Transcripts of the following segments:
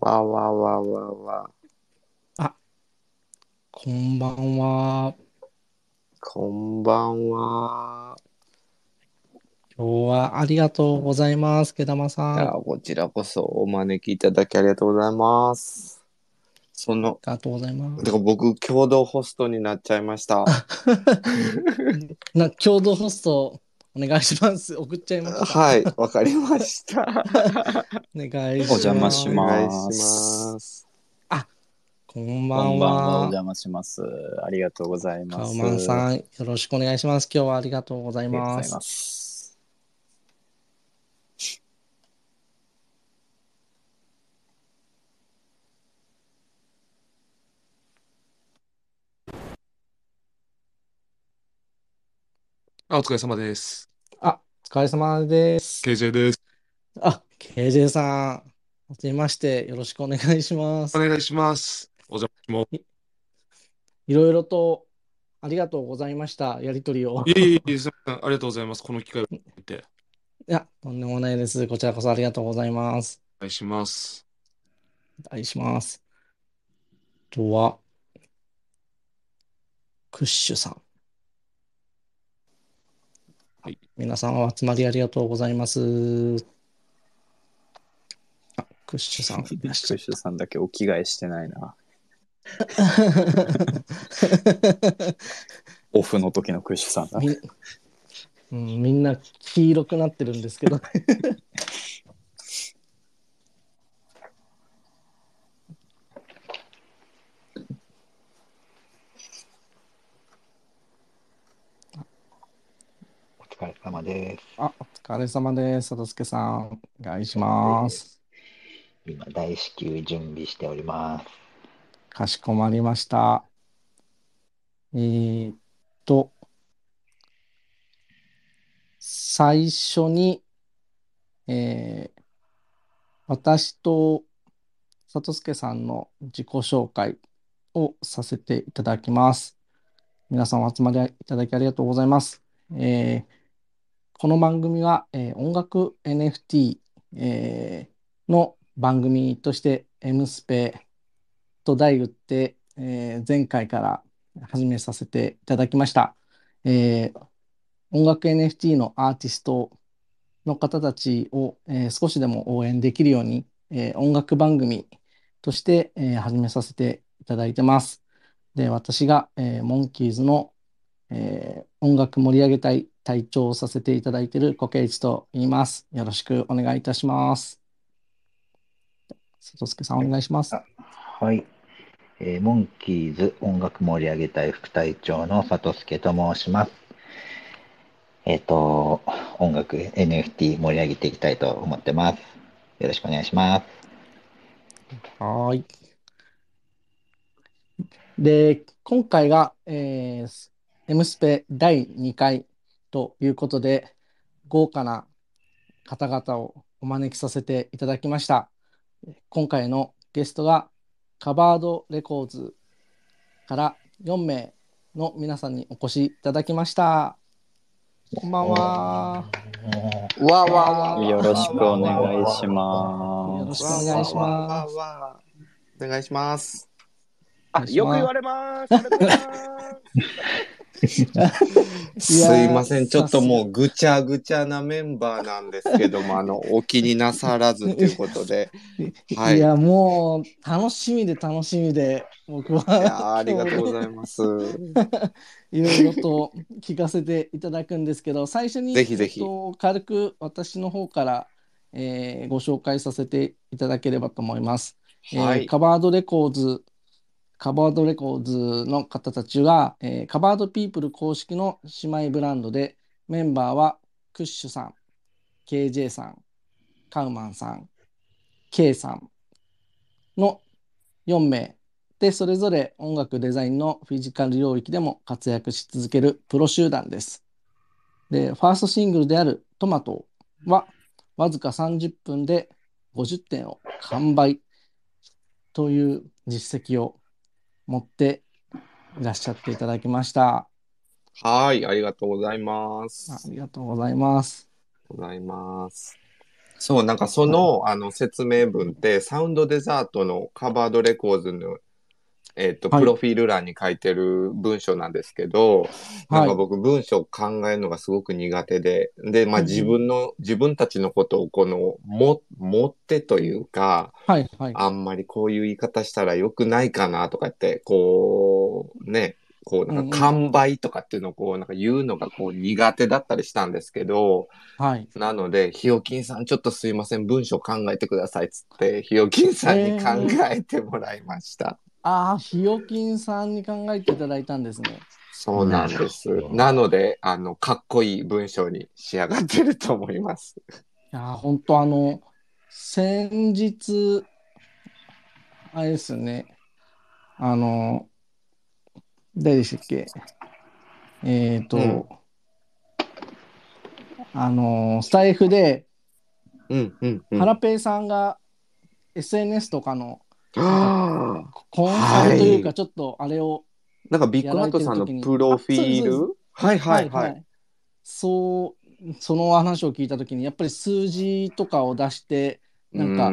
わわわわわ。こんばんは。こんばんは。今日はありがとうございます、毛玉いさん。あや、こちらこそお招きいただきありがとうございます。その、りがとうございます。てか僕、共同ホストになっちゃいました。な共同ホストお願いします。送っちゃいます。はい、わかりました。お願いします。お邪魔しおます願いします。こんばんこんばんは、おは。邪魔します。ありがとうございます。カウマンさん、よろしくお願いします。今日はありがとうございありがとうごます。あ、お疲れ様です。あ、お疲れ様です。KJ です。あ、KJ さん、はじめまして、よろしくお願いしますお。願いします。お邪魔しまいろいろとありがとうございました。やりとりを。す。いえいえすみません。ありがとうございます。この機会をいて、いや、とんでもないです。こちらこそありがとうございます。お願いします。お願いします。あとは、クッシュさん。はい。皆さんお集まりありがとうございます。あ、クッシュさんクッシュさんだけお着替えしてないな。オフの時のクッシュさんだ。みん、うん、みんな黄色くなってるんですけど。疲れ様です。あ、お疲れ様です。佐助さん、お願いします。今、大至急準備しております。かしこまりました。えーっと、最初に、えー私と里助さんの自己紹介をさせていただきます。皆さんお集まりいただきありがとうございます。えーこの番組は、えー音楽 NFT、えーの番組として M スペと題打って、えー前回から始めさせていただきました。え音楽 NFT のアーティストの方たちを、え少しでも応援できるように、え音楽番組として、え始めさせていただいてます。で、私が、えモンキーズの、えー音楽盛り上げ隊隊長をさせていただいているコケイチと言います。よろしくお願いいたします。里助さんお願いします。あはい。えーモンキーズ音楽盛り上げ隊副隊長の里助と申します。えっ、と、音楽 NFT 盛り上げていきたいと思ってます。よろしくお願いします。はーい。で、今回が、えー、M スペ第2回ということで、豪華な方々をお招きさせていただきました。今回のゲストが、カバードレコーズから4名の皆さんにお越しいただきました。こんばんは。わわわ。よろしくお願いしよろます。しくお願いしわます。お願いします。あよく言われます。す。いません。ちょっともうぐちゃぐちゃなメンバーなんですけども、あの、お気になさらずということで。はいいや、もう楽しみで楽しみで、僕いやーはありがとうございます。いろいろと聞かせていただくんですけど、最初にぜひぜひえっと軽く私の方から、えーご紹介させていただければと思います。えーはい。カバードレコーズ、カバードレコーズの方たちが、えーカバードピープル公式の姉妹ブランドで、メンバーはクッシュさん、KJ さん、カウマンさん、K さんの4名で、それぞれ音楽デザインのフィジカル領域でも活躍し続けるプロ集団です。で、ファーストシングルであるトマトは、わずか30分で50点を完売という実績を持っていらっしゃっていただきました。はい。ありがとうございます。ありがとうございます。ございます。そう、なんかその、あの説明文って、サウンドデザートのカバードレコーズの、えっ、と、はいプロフィール欄に書いてる文章なんですけど、なんか僕文章考えるのがすごく苦手で、で、まあうんうん自分の、自分たちのことをこの、も、持ってというか、はい、はい。あんまりこういう言い方したら良くないかなとかって、こう、ね、こう、なんか完売とかっていうのをこう、なんか言うのがこう苦手だったりしたんですけど、はい。なので、ひよきんさんちょっとすいません、文章考えてくださいっつって、ひよきんさんに考えてもらいました。ああ、ひよきんさんに考えていただいたんですね。そうなんですなので、あの、かっこいい文章に仕上がってると思います。いやー、本当あの、先日、あれですよね。あの、誰でしたっけ？えっと、うんあの、スタイフで、うん、うん、うん。ハラペイさんが SNS とかのはあコンサルというか、はいちょっとあれを、なんかビッグハットさんのプロフィール？はいはいはい。そう、その話を聞いたときに、やっぱり数字とかを出して、なんか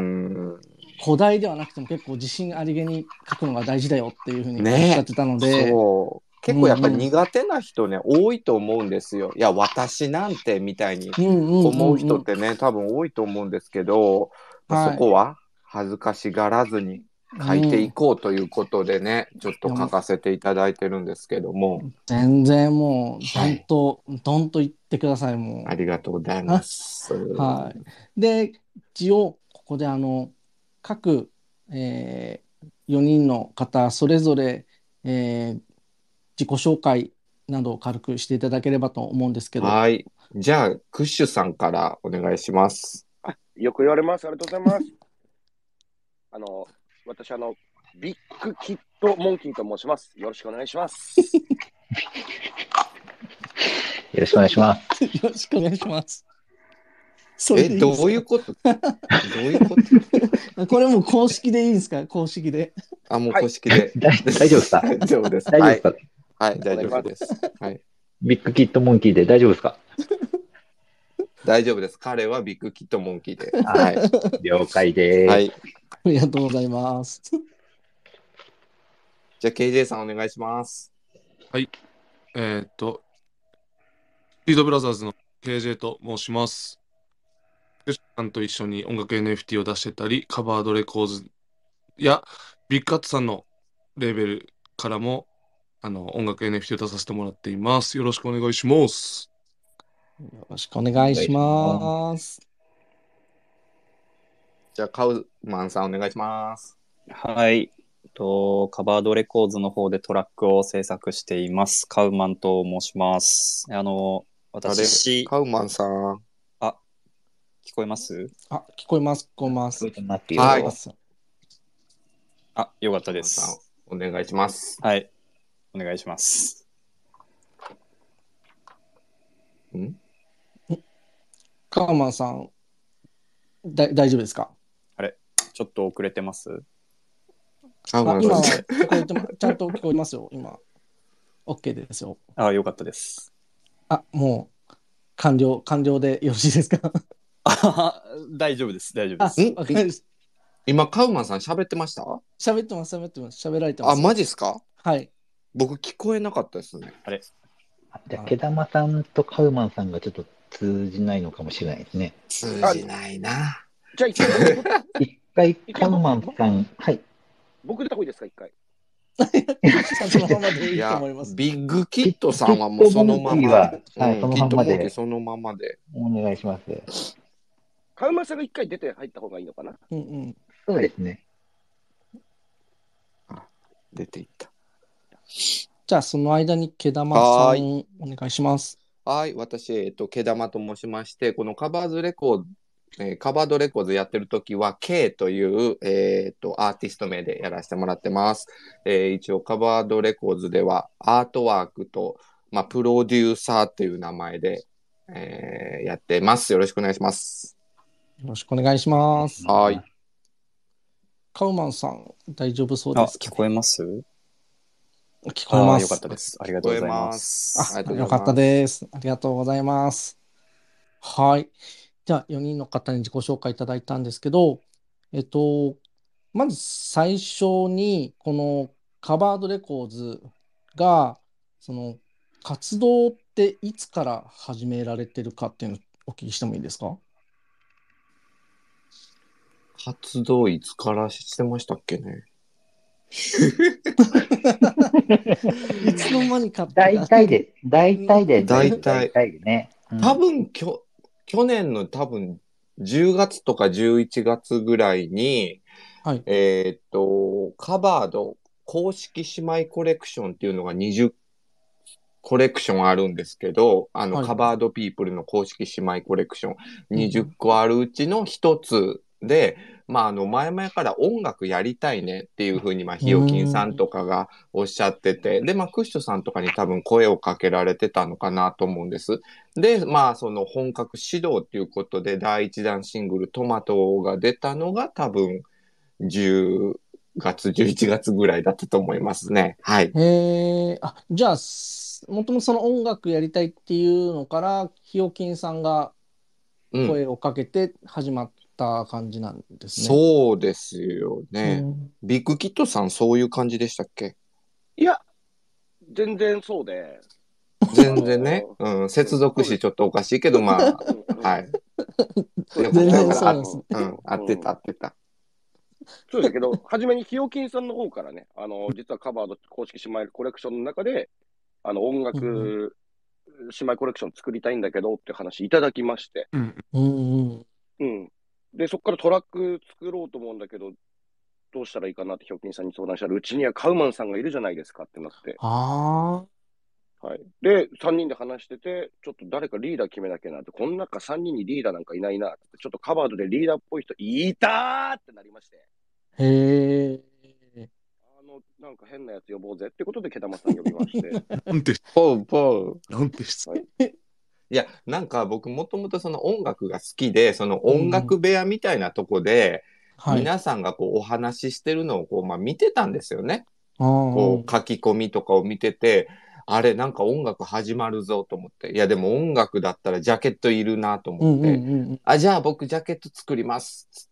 古代ではなくても結構自信ありげに書くのが大事だよっていうふうにおっねしゃってたので、そう。結構やっぱり苦手な人ね、多いと思うんですよ。いや、私なんてみたいにうんうんうんうん。思う人ってね、多分多いと思うんですけど、はい。そこは恥ずかしがらずに書いていこうということでね、ちょっと書かせていただいてるんですけども、全然もう、はいどんと、どんと言ってください、もありがとうございます。う。はい。で、一応、ここであの、各、え4人の方、それぞれ、えー自己紹介などを軽くしていただければと思うんですけど、はい。じゃあ、クッシュさんからお願いします。よく言われます。ありがとうございます。あの、私、あの、ビッグキットモンキーと申します。よろしくお願いします。よろしくお願いします。よろしくお願いします。それえ、でいいですどういうこと？どういうこと？かこれもう公式でいいんですか？公式で。あ、もう公式で。大大丈夫ですか？大丈夫です。大丈夫ですか、はい、はい、大丈夫です。はい。ビッグキットモンキーで大丈夫ですか？大丈夫です。彼はビッグキットモンキーで。ははい。了解です。はい。ありがとうございます。じゃあ、KJ さんお願いします。えーっと、スピードブラザーズの KJ と申します。ヨシさんと一緒に音楽 NFT を出してたり、カバードレコーズやビッグカットさんのレーベルからもあの音楽 NFT を出させてもらっています。よろしくお願いします。よろしくお願いします。じゃあ、カウマンさんお願いします。はい。と、カバードレコーズの方でトラックを制作しています。カウマンと申します。あの、私、カウマンさん。聞こえます？あ、聞こえます、聞こえます。はいあ、よかったです。んお願いします。はい。お願いします。ん？カーマンさん、だ大丈夫ですか？ちょっと遅れてます？あカウマン今はさん。聞こえてま、ちゃんと聞こえますよ、今。OK ですよ。あ、よかったです。あ、もう、完了、完了でよろしいですか？あ、大丈夫です。大丈夫あです。、わかりました。今、カウマンさん喋ってました？喋ってます、喋ってます。喋られてまあ、す。マジっすか？はい。僕聞こえなかったですね。じゃあ、毛玉さんとカウマンさんがちょっと通じないのかもしれないですね。通じないな。じゃあ、一回僕、一回、カウマンさん、はい。僕出た方がいいですか、一回。そのままでいいといや思います。、ビッグキットさんはもうそのまま。ははいうんそのまんまでそのままで。お願いします。カウマさんが一回出て入った方がいいのかな。うんうん。そうですね。出ていった。じゃあ、その間に毛玉さはん、お願いします。はい、私、えっと、毛玉と申しまして、このカバーズレコード、えーカバードレコードやってるときは、K という、えっと、アーティスト名でやらせてもらってます。えー一応、カバードレコードでは、アートワークと、まあ、プロデューサーという名前で、えーやってます。よろしくお願いします。よろしくお願いします。はい。カウマンさん、大丈夫そうあ、ですか？聞こえます？聞こえます。あよかったです。ありがとうございます。あ、よかったです。ありがとうございます。はい。じゃあ、4人の方に自己紹介いただいたんですけど、えっと、まず最初に、このカバードレコーズが、その活動っていつから始められてるかっていうのをお聞きしてもいいですか？活動いつからしてましたっけね。いつの間にか大体で、大体で、大体。大体でね。うん。多分、きょ、去年の多分、10月とか11月ぐらいに、はい。えーっと、カバード公式姉妹コレクションっていうのが20コレクションあるんですけど、あの、はい。カバードピープルの公式姉妹コレクション20個あるうちの一つで、まあ、あの、前々から音楽やりたいねっていうふうに、まあ、ひよきんさんとかがおっしゃってて、で、まあ、クッシュさんとかに多分声をかけられてたのかなと思うんです。で、まあ、その本格指導っていうことで、第一弾シングルトマトが出たのが多分、10月、11月ぐらいだったと思いますね。はい。へえ、あ、じゃあ、すもともとその音楽やりたいっていうのから、ひよきんさんがうん。声をかけて始まった感じなんですね。そうですよね。うんビッグキットさん、そういう感じでしたっけ？いや、全然そうで。全然ね。うん。接続詞ちょっとおかしいけど、まあ、はい。そう全然そうなんですねうん、合ってた、合ってた。そうだけど、初めにひよきんさんの方からね、あの、実はカバード公式姉妹コレクションの中で、あの、音うん楽姉妹コレクション作りたいんだけどって話いただきまして、うん。うんうん。うん。で、そこからトラック作ろうと思うんだけど、どうしたらいいかなってひよきんさんに相談したら、うちにはカウマンさんがいるじゃないですかってなって、あはい。で、3人で話してて、ちょっと誰かリーダー決めなきゃなって、この中3人にリーダーなんかいないなって、ちょっとカバードでリーダーっぽい人いたーってなりまして、あ、へえ。あの、なんか変なやつ呼ぼうぜってことで、毛玉さん呼びまして、なんて、ポウポウ。なんて質はいいや、なんか僕もともとその音楽が好きで、その音楽部屋みたいなとこで、はい。皆さんがこうお話ししてるのをこう、まあ見てたんですよね。あこう書き込みとかを見てて、あれなんか音楽始まるぞと思って。いやでも音楽だったらジャケットいるなとうん思って。うんうんうん。あ、じゃあ僕ジャケット作ります。つって、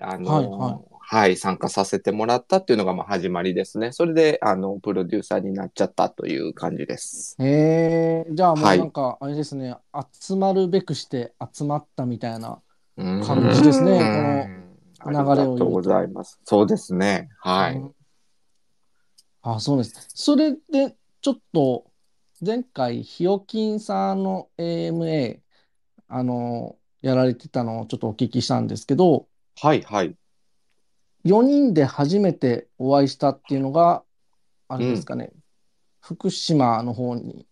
あのはいはいはい、参加させてもらったっていうのがまあ始まりですね。それで、あの、プロデューサーになっちゃったという感じです。へえ、じゃあもうはいなんか、あれですね、集まるべくして集まったみたいな感感じですね、この流れをありがとうございます。そうですね。はい。うんあ、そうです。それで、ちょっと、前回、ひよきんさんの AMA、あの、やられてたのをちょっとお聞きしたんですけど、はい、はい。4人で初めてお会いしたっていうのが、あれですかね、福島の方に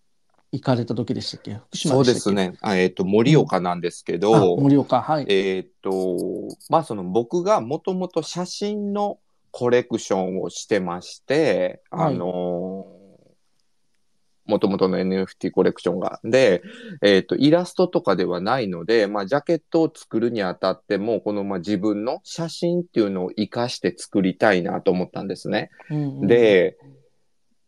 行かれた時でしたっけ？福島そうですね。あえっ、と、盛岡なんですけあ、ど、盛岡、はい。えっ、と、まあその僕がもともと写真のコレクションをしてまして、はいあのもともとの NFT コレクションが。で、えっ、と、イラストとかではないので、まあ、ジャケットを作るにあたっても、この、まあ、自分の写真っていうのを活かして作りたいなと思ったんですね。うんうんで、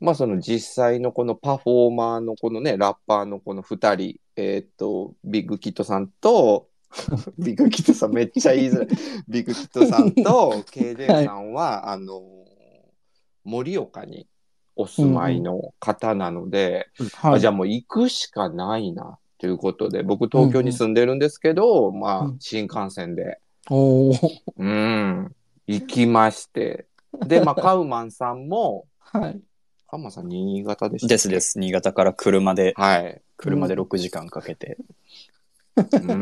まあその実際のこのパフォーマーのこのね、ラッパーのこの二人、えーっと、ビッグキットさんと、ビッグキットさんめっちゃ言いづらい。ビッグキットさんと KJ さんは、あの、盛岡にお住まいの方なので、はい。あじゃあもう行くしかないな、ということで、僕東京に住んでるんですけど、まうん。あ新幹線で、うん、行きまして、で、まあ カウマンさんも、はい。カウマンさん新潟でしたっけ？ですです。新潟から車で、はい。車で6時間かけて。う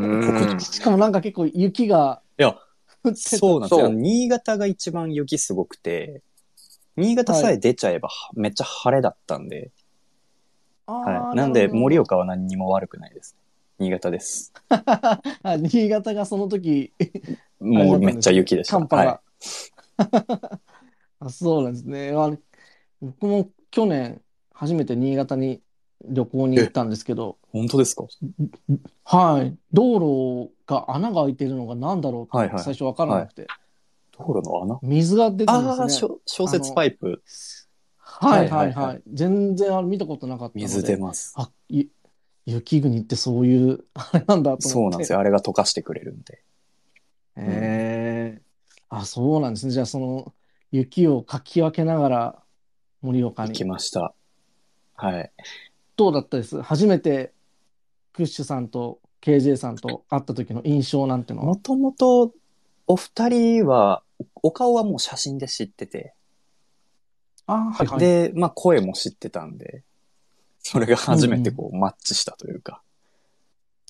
ん。しかもなんか結構雪がいや、降ってた。そうなんですよ。新潟が一番雪すごくて、新潟さえ出ちゃえば、はめっちゃ晴れだったんで、はい。なんで、盛岡は何にも悪くないです。新潟です。あ新潟がその時、もうめっちゃ雪でした。寒波はが。あ、そうなんですね。あれ僕も去年、初めて新潟に旅行に行ったんですけど、い。本当ですか？はい。道路が穴が開いてるのが何だろうってはいはい最初分からなくて、道路の穴？水が出てるんああ、ですね。小小雪パイプ、はいはいはいはいはい。全然あれ見たことなかったの水で出ます。あ、い雪国ってそういう、あれなんだと思って。そうなんですよ。あれが溶かしてくれるんで。へえあ、そうなんですね。じゃあ、その、雪をかき分けながら、盛岡行きに。ました。はい。どうだったです？初めて、クッシュさんと KJ さんと会った時の印象なんてのは？もともと、お二人は、お顔はもう写真で知ってて、あはいはい。で、まあ声も知ってたんで、それが初めてこう、マッチしたというか。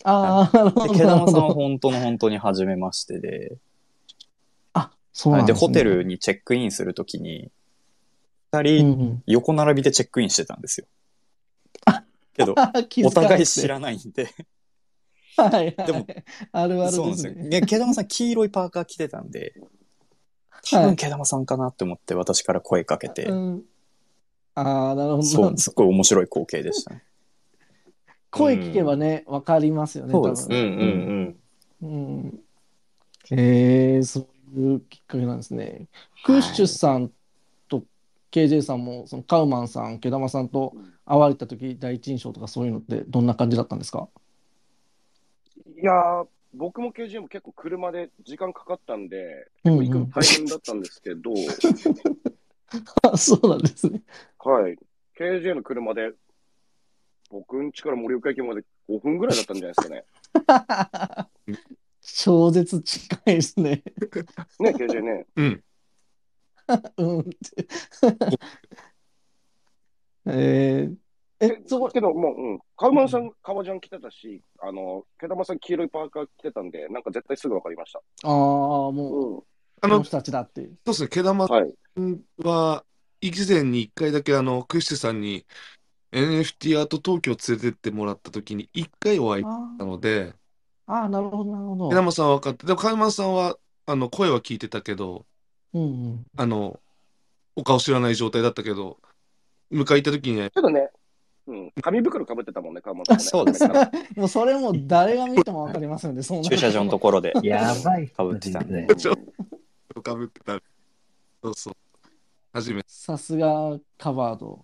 ああ、なるほで、ど。毛玉さんは本当の本当に初めましてで、あ、そうなんですね。ホテルにチェックインするときに、二うん人うん。横並びでチェックインしてたんですよ。けど、お互い知らないんで、はいはい。でもあるあるそうなんでね。ですすよ。で、毛玉さん黄色いパーカー着てたんで、多はい分毛玉さんかなって思って私から声かけて、うん。ああ、なるほど。そう、すっごい面白い光景でしたね。声聞けばね、わかりますよね、そうですうんうん多分。うん。ええそういうきっかけなんですね。クッシュさんと KJ さんも、そのカウマンさん、毛玉さんと会われた時第一印象とかそういうのってどんな感じだったんですか？いやー、僕も KJ も結構車で時間かかったんで、うん行くの大変だったんですけど、あ そうなんですね。はい。KJ の車で、僕ん家から盛岡駅まで5分ぐらいだったんじゃないですかね。超絶近いですね。ね、KJ ね。うん。うんって。えー、え、そこ、けど、もう、うん。カウマンさん、革ジャン着てたし、あの、毛玉さん黄色いパーカー着てたんで、なんか絶対すぐ分かりました。ああ、もう、うん。あの、人たちだっていう。そうですね、毛玉さはい。んは、以前に一回だけ、あの、クッシュさんに NFT アート東京連れてってもらった時に一回お会いしあたので、あ、ああ、なるほど、なるほど毛。玉さんは分かって、でも、カイマンさんは、あの、声は聞いてたけど、うんうん。あの、お顔知らない状態だったけど、迎え行った時にね、ちょっとね、うん。紙袋かぶってたもんね、カウマンさん、ね。そうですね。もうそれも誰が見てもわかりますよね、そ駐車場のところで。やばいかぶってたんでね。ちょかぶってた。そうそう。初めて。さすがカバード。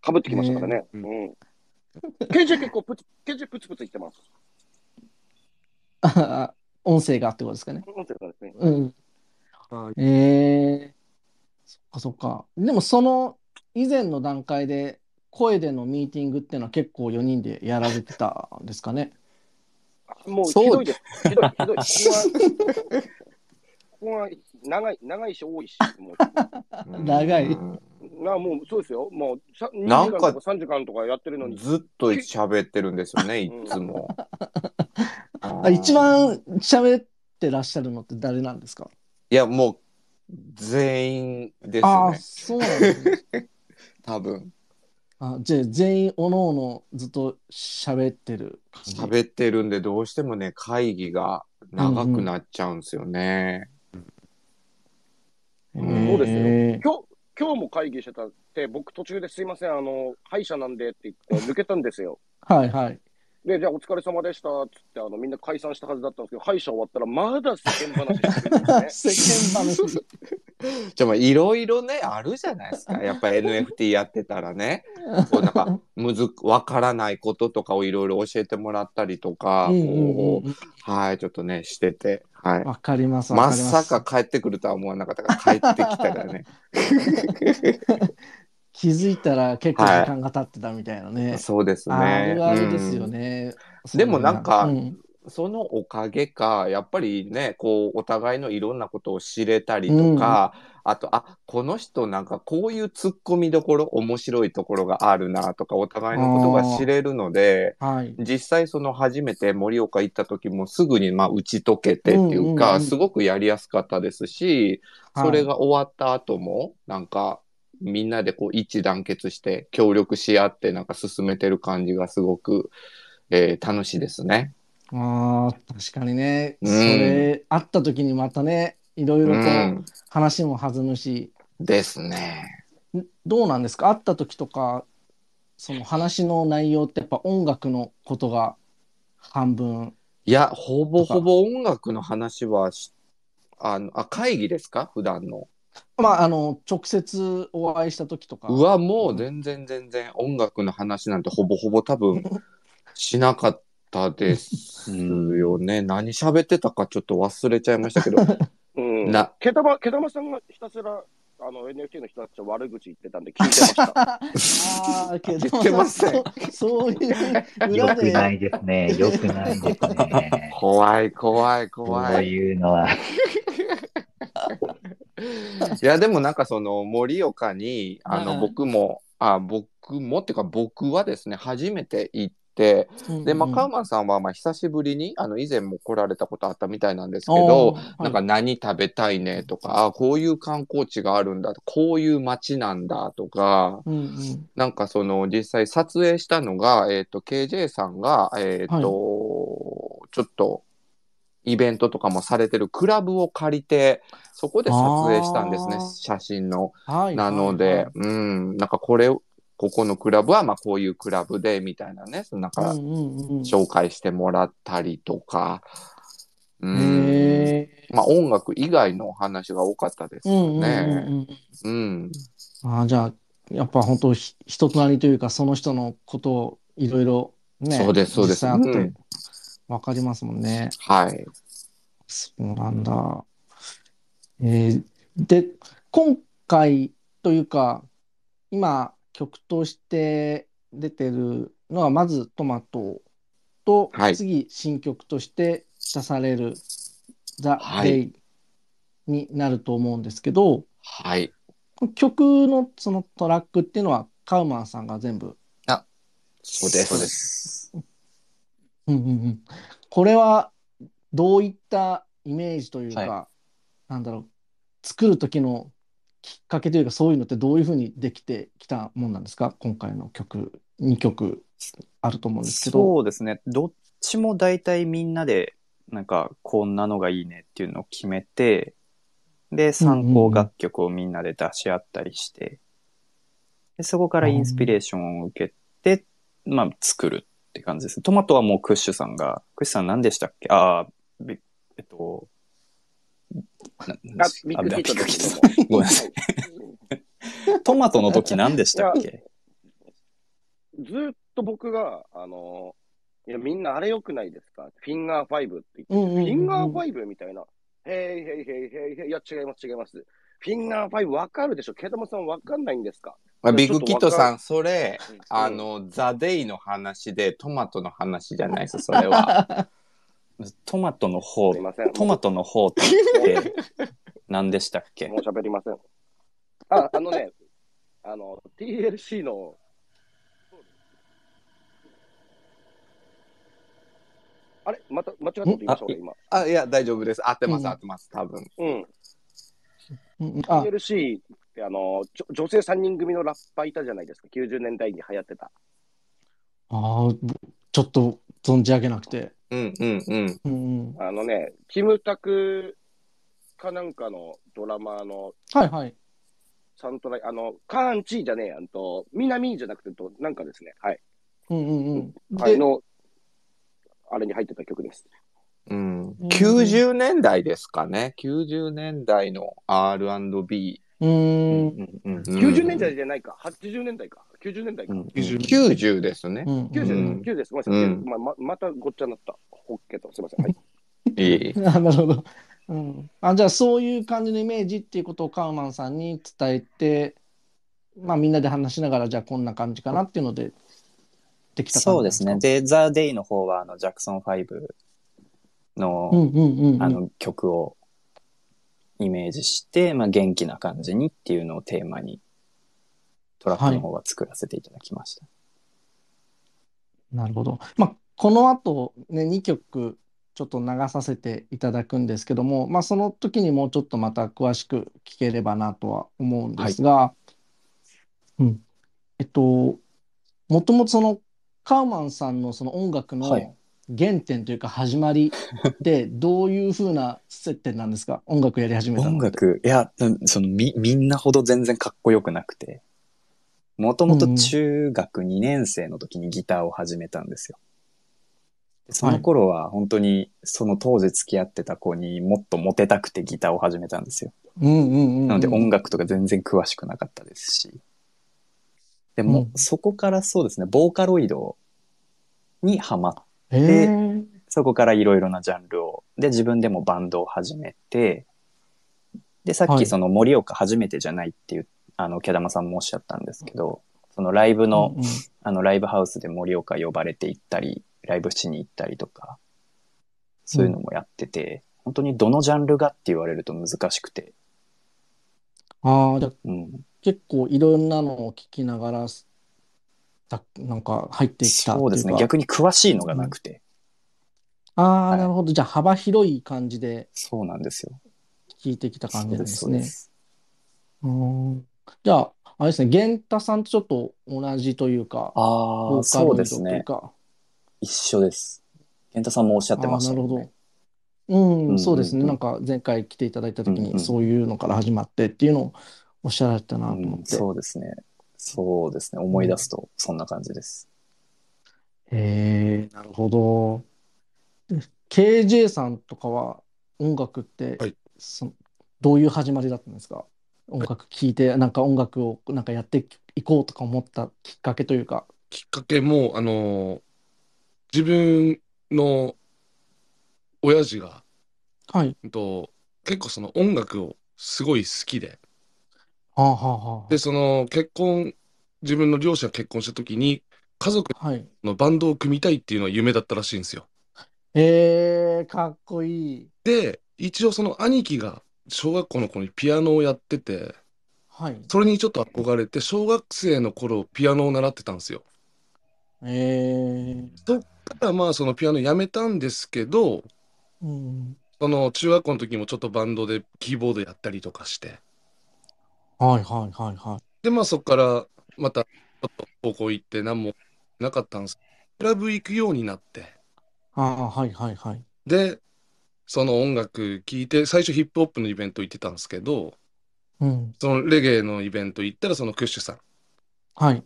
かぶってきましたからね。ううんん。ケンジ結構プツ、ケンジプツプツ言ってます。あ音声がってことですかね。うんそうですねうん。はいえー、そっかそっか。でもその以前の段階で声でのミーティングっていうのは結構4人でやられてたんですかね？もうひそうどいです。ひどい、ひどい。ここは、ここは長い、長いし多いし、もう。長いうんなもうそうですよ。もうさ2なんか時間とか3時間とかやってるのに。ずっと喋ってるんですよね、いつも。あ一番喋ってらっしゃるのって誰なんですか？いや、もう、全員ですああ、ね、そうなんですね。多分。あじゃあ全員おのおのずっと喋ってる感じ？喋ってるんで、どうしてもね、会議が長くなっちゃうんですよね。へそうーですよ今日、今日も会議してたって、僕途中ですいません、あの、歯医者なんでって言って抜けたんですよ。はいはい。で、じゃあお疲れ様でしたっつって、あの、みんな解散したはずだったんですけど、歯医者終わったらまだ世間話してるんですね。世間話。じゃあ、まあ、いろいろね、あるじゃないですか。やっぱり NFT やってたらね、こうなんか、むず、わからないこととかをいろいろ教えてもらったりとか、うんうんうんこうんうはい、ちょっとね、してて、はい。わかります、わまかります。さか帰ってくるとは思わなかったから、帰ってきたらね。気づいたら結構時間が経ってたみたいなね。そうですね。あるあるですようんね。でもなんかうんそのおかげか、やっぱりね、こう、お互いのいろんなことを知れたりとか、あと、あ、この人なんかこういう突っ込みどころ、面白いところがあるなとか、お互いのことが知れるので、はい。実際その初めて盛岡行った時もすぐにまあ打ち解けてっていうか、うんうんうんすごくやりやすかったですし、はいそれが終わった後も、なんか、みんなでこう一致団結して協力し合ってなんか進めてる感じがすごく、えー楽しいですね。ああ、確かにね。うんそれ、会った時にまたね、いろいろとうん話も弾むし、ですね。んどうなんですか？会った時とか、その話の内容ってやっぱ音楽のことが半分。いや、ほぼほぼ音楽の話はし、あの、あ、会議ですか？普段の。まあ、あの、直接お会いした時とか。うわ、もう全然全然音楽の話なんてほぼほぼ多分しなかったですよね。何喋ってたかちょっと忘れちゃいましたけど。うん。な毛玉、毛玉さんがひたすら、あの、NFT の人たちの悪口言ってたんで聞いてました。ああ、けど、言ってませんそうそういうよ裏で。くないですね。よくないですね。怖い怖いこ怖い。ういうのは。いやでもなんかその盛岡にあのはい僕も、あ僕もっていうか僕はですね初めて行ってでまあカウマンさんはまあ久しぶりにあの以前も来られたことあったみたいなんですけど、なんか何食べたいねとか、あこういう観光地があるんだこういう街なんだとかうんうん。なんかその実際撮影したのが、えっと KJ さんが、えっとちょっとイベントとかもされてるクラブを借りてそこで撮影したんですね写真の。はいなので、はいはいうんなんかこれここのクラブはまあこういうクラブでみたいなねそのなんか紹介してもらったりとか。うん。まあ音楽以外のお話が多かったですようんうんうんね。うんうん。あーじゃあ、やっぱ本当ひ人となりというか、その人のことをいろいろね、そうですそうです実際会ってうんわかりますもんね。はい。そうなんだ。えーで、今回というか、今曲として出てるのは、まずトマトと、はい次新曲として出されるはい Day になると思うんですけど、はい。曲のそのトラックっていうのはカウマンさんが全部。そうです。そうです。うんうんうん、これはどういったイメージというか、はなんだろう、作る時のきっかけというか、そういうのってどういうふうにできてきたもんなんですか？今回の曲、2曲あると思うんですけど。そうですね。どっちも大体みんなで、なんか、こんなのがいいねっていうのを決めて、で、参考楽曲をみんなで出し合ったりして、でそこからインスピレーションを受けて、まあ、作るって感じです。トマトはもうクッシュさんが、クッシュさん何でしたっけ？ああ、びえっと、なあ、ビッグヒットの時ットごめんなさい。トマトの時何でしたっけ？ずーっと僕が、あの、いや、みんなあれ良くないですか？フィンガー5って言ってて、うんうんうんうんフィンガー5みたいな。へいへいへいへいへい。いや、違います、違います。フィンガー5わかるでしょ？ケタマさんわかんないんですか？まあ、ビッグキットさん、それ、うんあの、ザ・デイの話で、トマトの話じゃないです、それは。トマトの方。トマトの方って 何でしたっけ？もう喋りません。あ、あのね、あの、TLC の、あれ？また、間違ったこと言いました、俺今。あ、いや、大丈夫です。合ってます、うん合ってます、多分。うん。うんうんあ、TLC って、あの、女性3人組のラッパーいたじゃないですか。90年代に流行ってた。あーちょっと存じ上げなくて。うん、うん、うん。うんうん、あのね、キムタクかなんかのドラマのはいはい。サントラ、あの、カーンチーじゃねえやんと、南じゃなくてと、なんかですね、はい。うんうんうん。はい、で、の、あれに入ってた曲です。うん、うん90年代ですかね。90年代の R&B。うーん。うんうんうん90年代じゃないか、80年代か、90年代か。うん90 90ですね。うん90うん90です。ごめんなさい。うんまままたごっちゃになった。ホッケと。すみません。はい。いい。あなるほど。うん、あじゃあそういう感じのイメージっていうことをカウマンさんに伝えて、まあ、みんなで話しながらじゃあこんな感じかなっていうのでできたそうですね。で、ザ・デイの方は、あの、ジャクソン5の、あの、曲をイメージして、まあ、元気な感じにっていうのをテーマに、トラックの方は作らせていただきました。なるほど。まあ、この後、ね、2曲ちょっと流させていただくんですけども、まあ、その時にもうちょっとまた詳しく聞ければなとは思うんですが、うん。えっと、もともとそのカウマンさんのその音楽のはい原点というか始まりって どういう風な接点なんですか？音楽やり始めた。音楽、いや、うんそのみ、みんなほど全然かっこよくなくて、もともと中学2年生の時にギターを始めたんですよ。その頃は本当にその当時付き合ってた子にもっとモテたくてギターを始めたんですよ。うんうんうん。なので音楽とか全然詳しくなかったですし。でも、うんそこからそうですね、ボーカロイドにハマっへえ。そこからいろいろなジャンルを、で、自分でもバンドを始めて、で、さっはいきその盛岡初めてじゃないっていう、あの、毛玉さんもおっしゃったんですけど、そのライブの、うんうんあの、ライブハウスで盛岡呼ばれて行ったり、ライブしに行ったりとか、そういうのもやってて、本当にどのジャンルがって言われると難しくて、ああ、じゃあうん。結構いろんなのを聞きながら、だなんか入ってきたっていうか。そうですね、逆に詳しいのがなくて、ああ、はいなるほど。じゃあ幅広い感じでそうなんですよ。聞いてきた感じで、です。そうです。うーん。じゃあ、あれですね、源太さんとちょっと同じというか、あボあ、そうーカロイドとですうか。一緒です。健太さんもおっしゃってましたあーなるほもんね。ど。うん、うんそうですね。うんなんか前回来ていただいた時うんうんにそういうのから始まってっていうのをおっしゃられたなと思うん、って。そうですね。そうですね。思い出すと、そんな感じです。へえ、なるほど。で KJ さんとかは音楽って、はいそどういう始まりだったんですか？音楽聴いて、なんか音楽をなんかやっていこうとか思ったきっかけというか。きっかけも、あのー自分の親父が、はい。うんと、結構その音楽をすごい好きで、はあはあはで、その結婚、自分の両親が結婚した時に、家族あ。はい。のバンドを組みたいっていうのは夢だったらしいんですよ。えー、かっこいい。で、一応その兄貴が小学校の頃にピアノをやってて、はい。それにちょっと憧れて、小学生の頃ピアノを習ってたんですよ。えー、そっからまあそのピアノやめたんですけど、うん。その中学校の時もちょっとバンドでキーボードやったりとかして、はいはいはいはい。でまあそこからまたちょっと高校行って何もなかったんですクラブ行くようになって、ああ、はいはいはい。で、その音楽聴いて、最初ヒップホップのイベント行ってたんですけど、うん。そのレゲエのイベント行ったらそのクッシュさん、はい。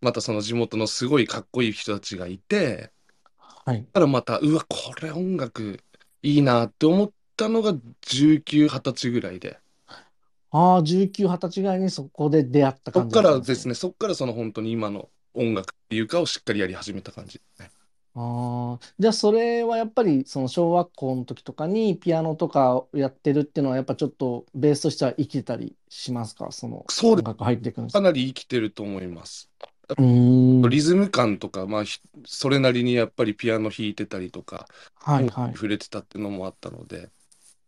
またその地元のすごいかっこいい人たちがいて、はい。だからまた、うわ、これ音楽いいなって思ったのが19、20歳ぐらいで。ああ、19、20歳ぐらいにそこで出会ったそっか感じだったんね。らですね、そっからその本当に今の音楽っていうかをしっかりやり始めた感じですね。ああ、じゃあそれはやっぱりその小学校の時とかにピアノとかをやってるっていうのはやっぱちょっとベースとしては生きてたりしますか？そのそうです音楽入ってんですかなり生きてると思います。うーん。リズム感とか、まあ、ひそれなりにやっぱりピアノ弾いてたりとか、はいはい。音楽に触れてたっていうのもあったので、や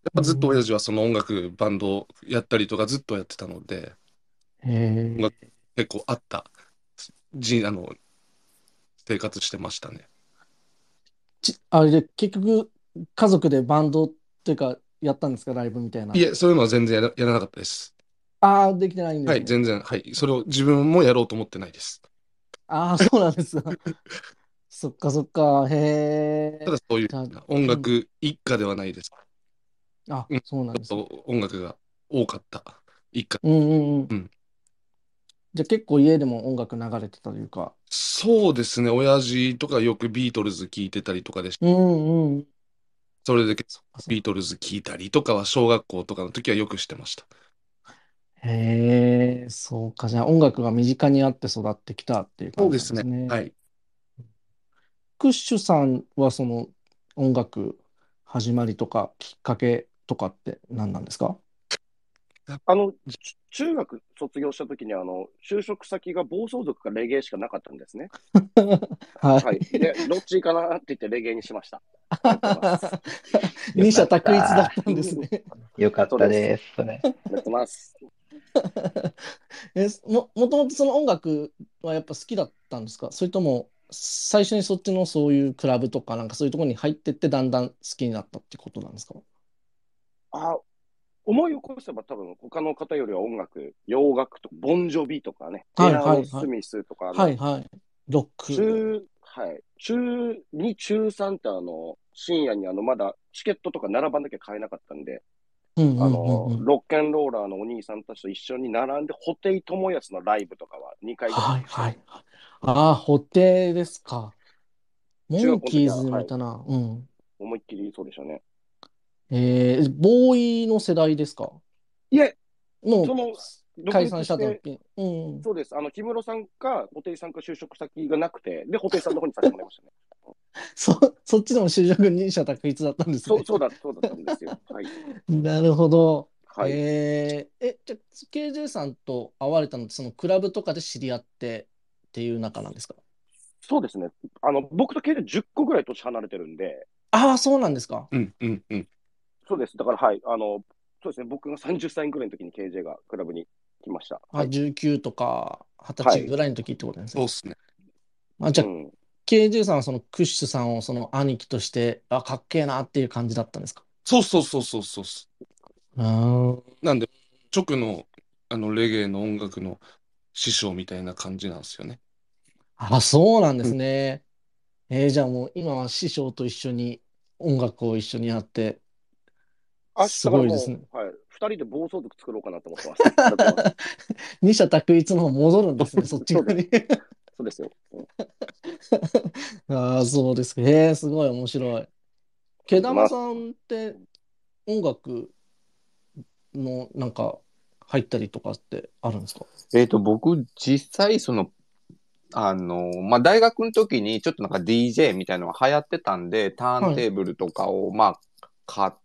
っぱずっと親父はその音楽、バンドやったりとかずっとやってたので、へえ。結構あった、じあの、生活してましたね。ち、あれで結局家族でバンドっていうかやったんですか？ライブみたいな。いえ、そういうのは全然やらやらなかったです。ああ、できてないんですはい、ね。全然、はい。それを自分もやろうと思ってないです。ああ、そうなんです。そっかそっか。へえた。だそういうじゃあ音楽一家ではないです。あうん、そうなんですちょっと音楽が多かった一家。うんうんうん。うんじゃあ結構家でも音楽流れてたというか。そうですね、親父とかよくビートルズ聴いてたりとかでしうんうん。それでビートルズ聴いたりとかは小学校とかの時はよくしてました。へえ、そうか。じゃあ音楽が身近にあって育ってきたっていう感じなんですね。はい。クッシュさんはその音楽始まりとかきっかけとかって何なんですか？あの、ち中学卒業した時に、あの、就職先が暴走族かレゲエしかなかったんですね。はい。はい。で、どっちかなって言ってレゲエにしました。二者択一だったんですね。よかったです。それ。やってます。え、も、もともとその音楽はやっぱ好きだったんですか？それとも最初にそっちのそういうクラブとかなんかそういうところに入ってってだんだん好きになったってことなんですか？あ、思い起こせば多分他の方よりは音楽、洋楽とか、ボンジョビとかね、はいはいはいスミスとか、はいはい。ロック。中、はい。中2、中3ってあの、深夜にあの、まだチケットとか並ばなきゃ買えなかったんで、あのう、ん。ロッケンローラーのお兄さんたちと一緒に並んで、布袋寅泰のライブとかは2回ぐらいはいはい。ああ、布袋ですか。モンキーはズ見たな。うん。思いっきりそうでしたね。えー、ボーイの世代ですか？いえ、もその、う解散した独立時。うん。そうです。あの、木室さんか、布袋さんか就職先がなくて、で、布袋さんの方にさせてもらいましたね。そ、そっちでも就職二者択一だったんですねそう、。そうだ、そうだったんですよ。はい。なるほど。はい。えー、え、じゃあ、KJ さんと会われたのって、そのクラブとかで知り合ってっていう仲なんですか？そうですね。あの、僕と経で10個ぐらい年離れてるんで、ああ、そうなんですか。うんうんうん。そうです。だから、はい。あの、そうですね。僕が30歳ぐらいの時に KJ がクラブに来ました。あ、はい。19とか20はい歳ぐらいの時ってことですね。そうっすね。あ、じゃあ、うん、KJ さんはそのクッシュさんをその兄貴として、あ、かっけえなっていう感じだったんですか？そうそうそうそうそうっす。あーなんで、直の、あの、レゲエの音楽の師匠みたいな感じなんですよね。あ、そうなんですね。えーじゃあもう今は師匠と一緒に音楽を一緒にやって、あすごいですね。はい。二人で暴走族作ろうかなと思ってます。二者択一の方戻るんですね、そっち側に。そうですよ。うんああ、そうですか。えー、すごい面白い。毛玉さんって音楽のなんか入ったりとかってあるんですか？えっと、僕、実際、その、あの、まあ、大学の時にちょっとなんか DJ みたいなのが流行ってたんで、ターンテーブルとかを、まあ、買って、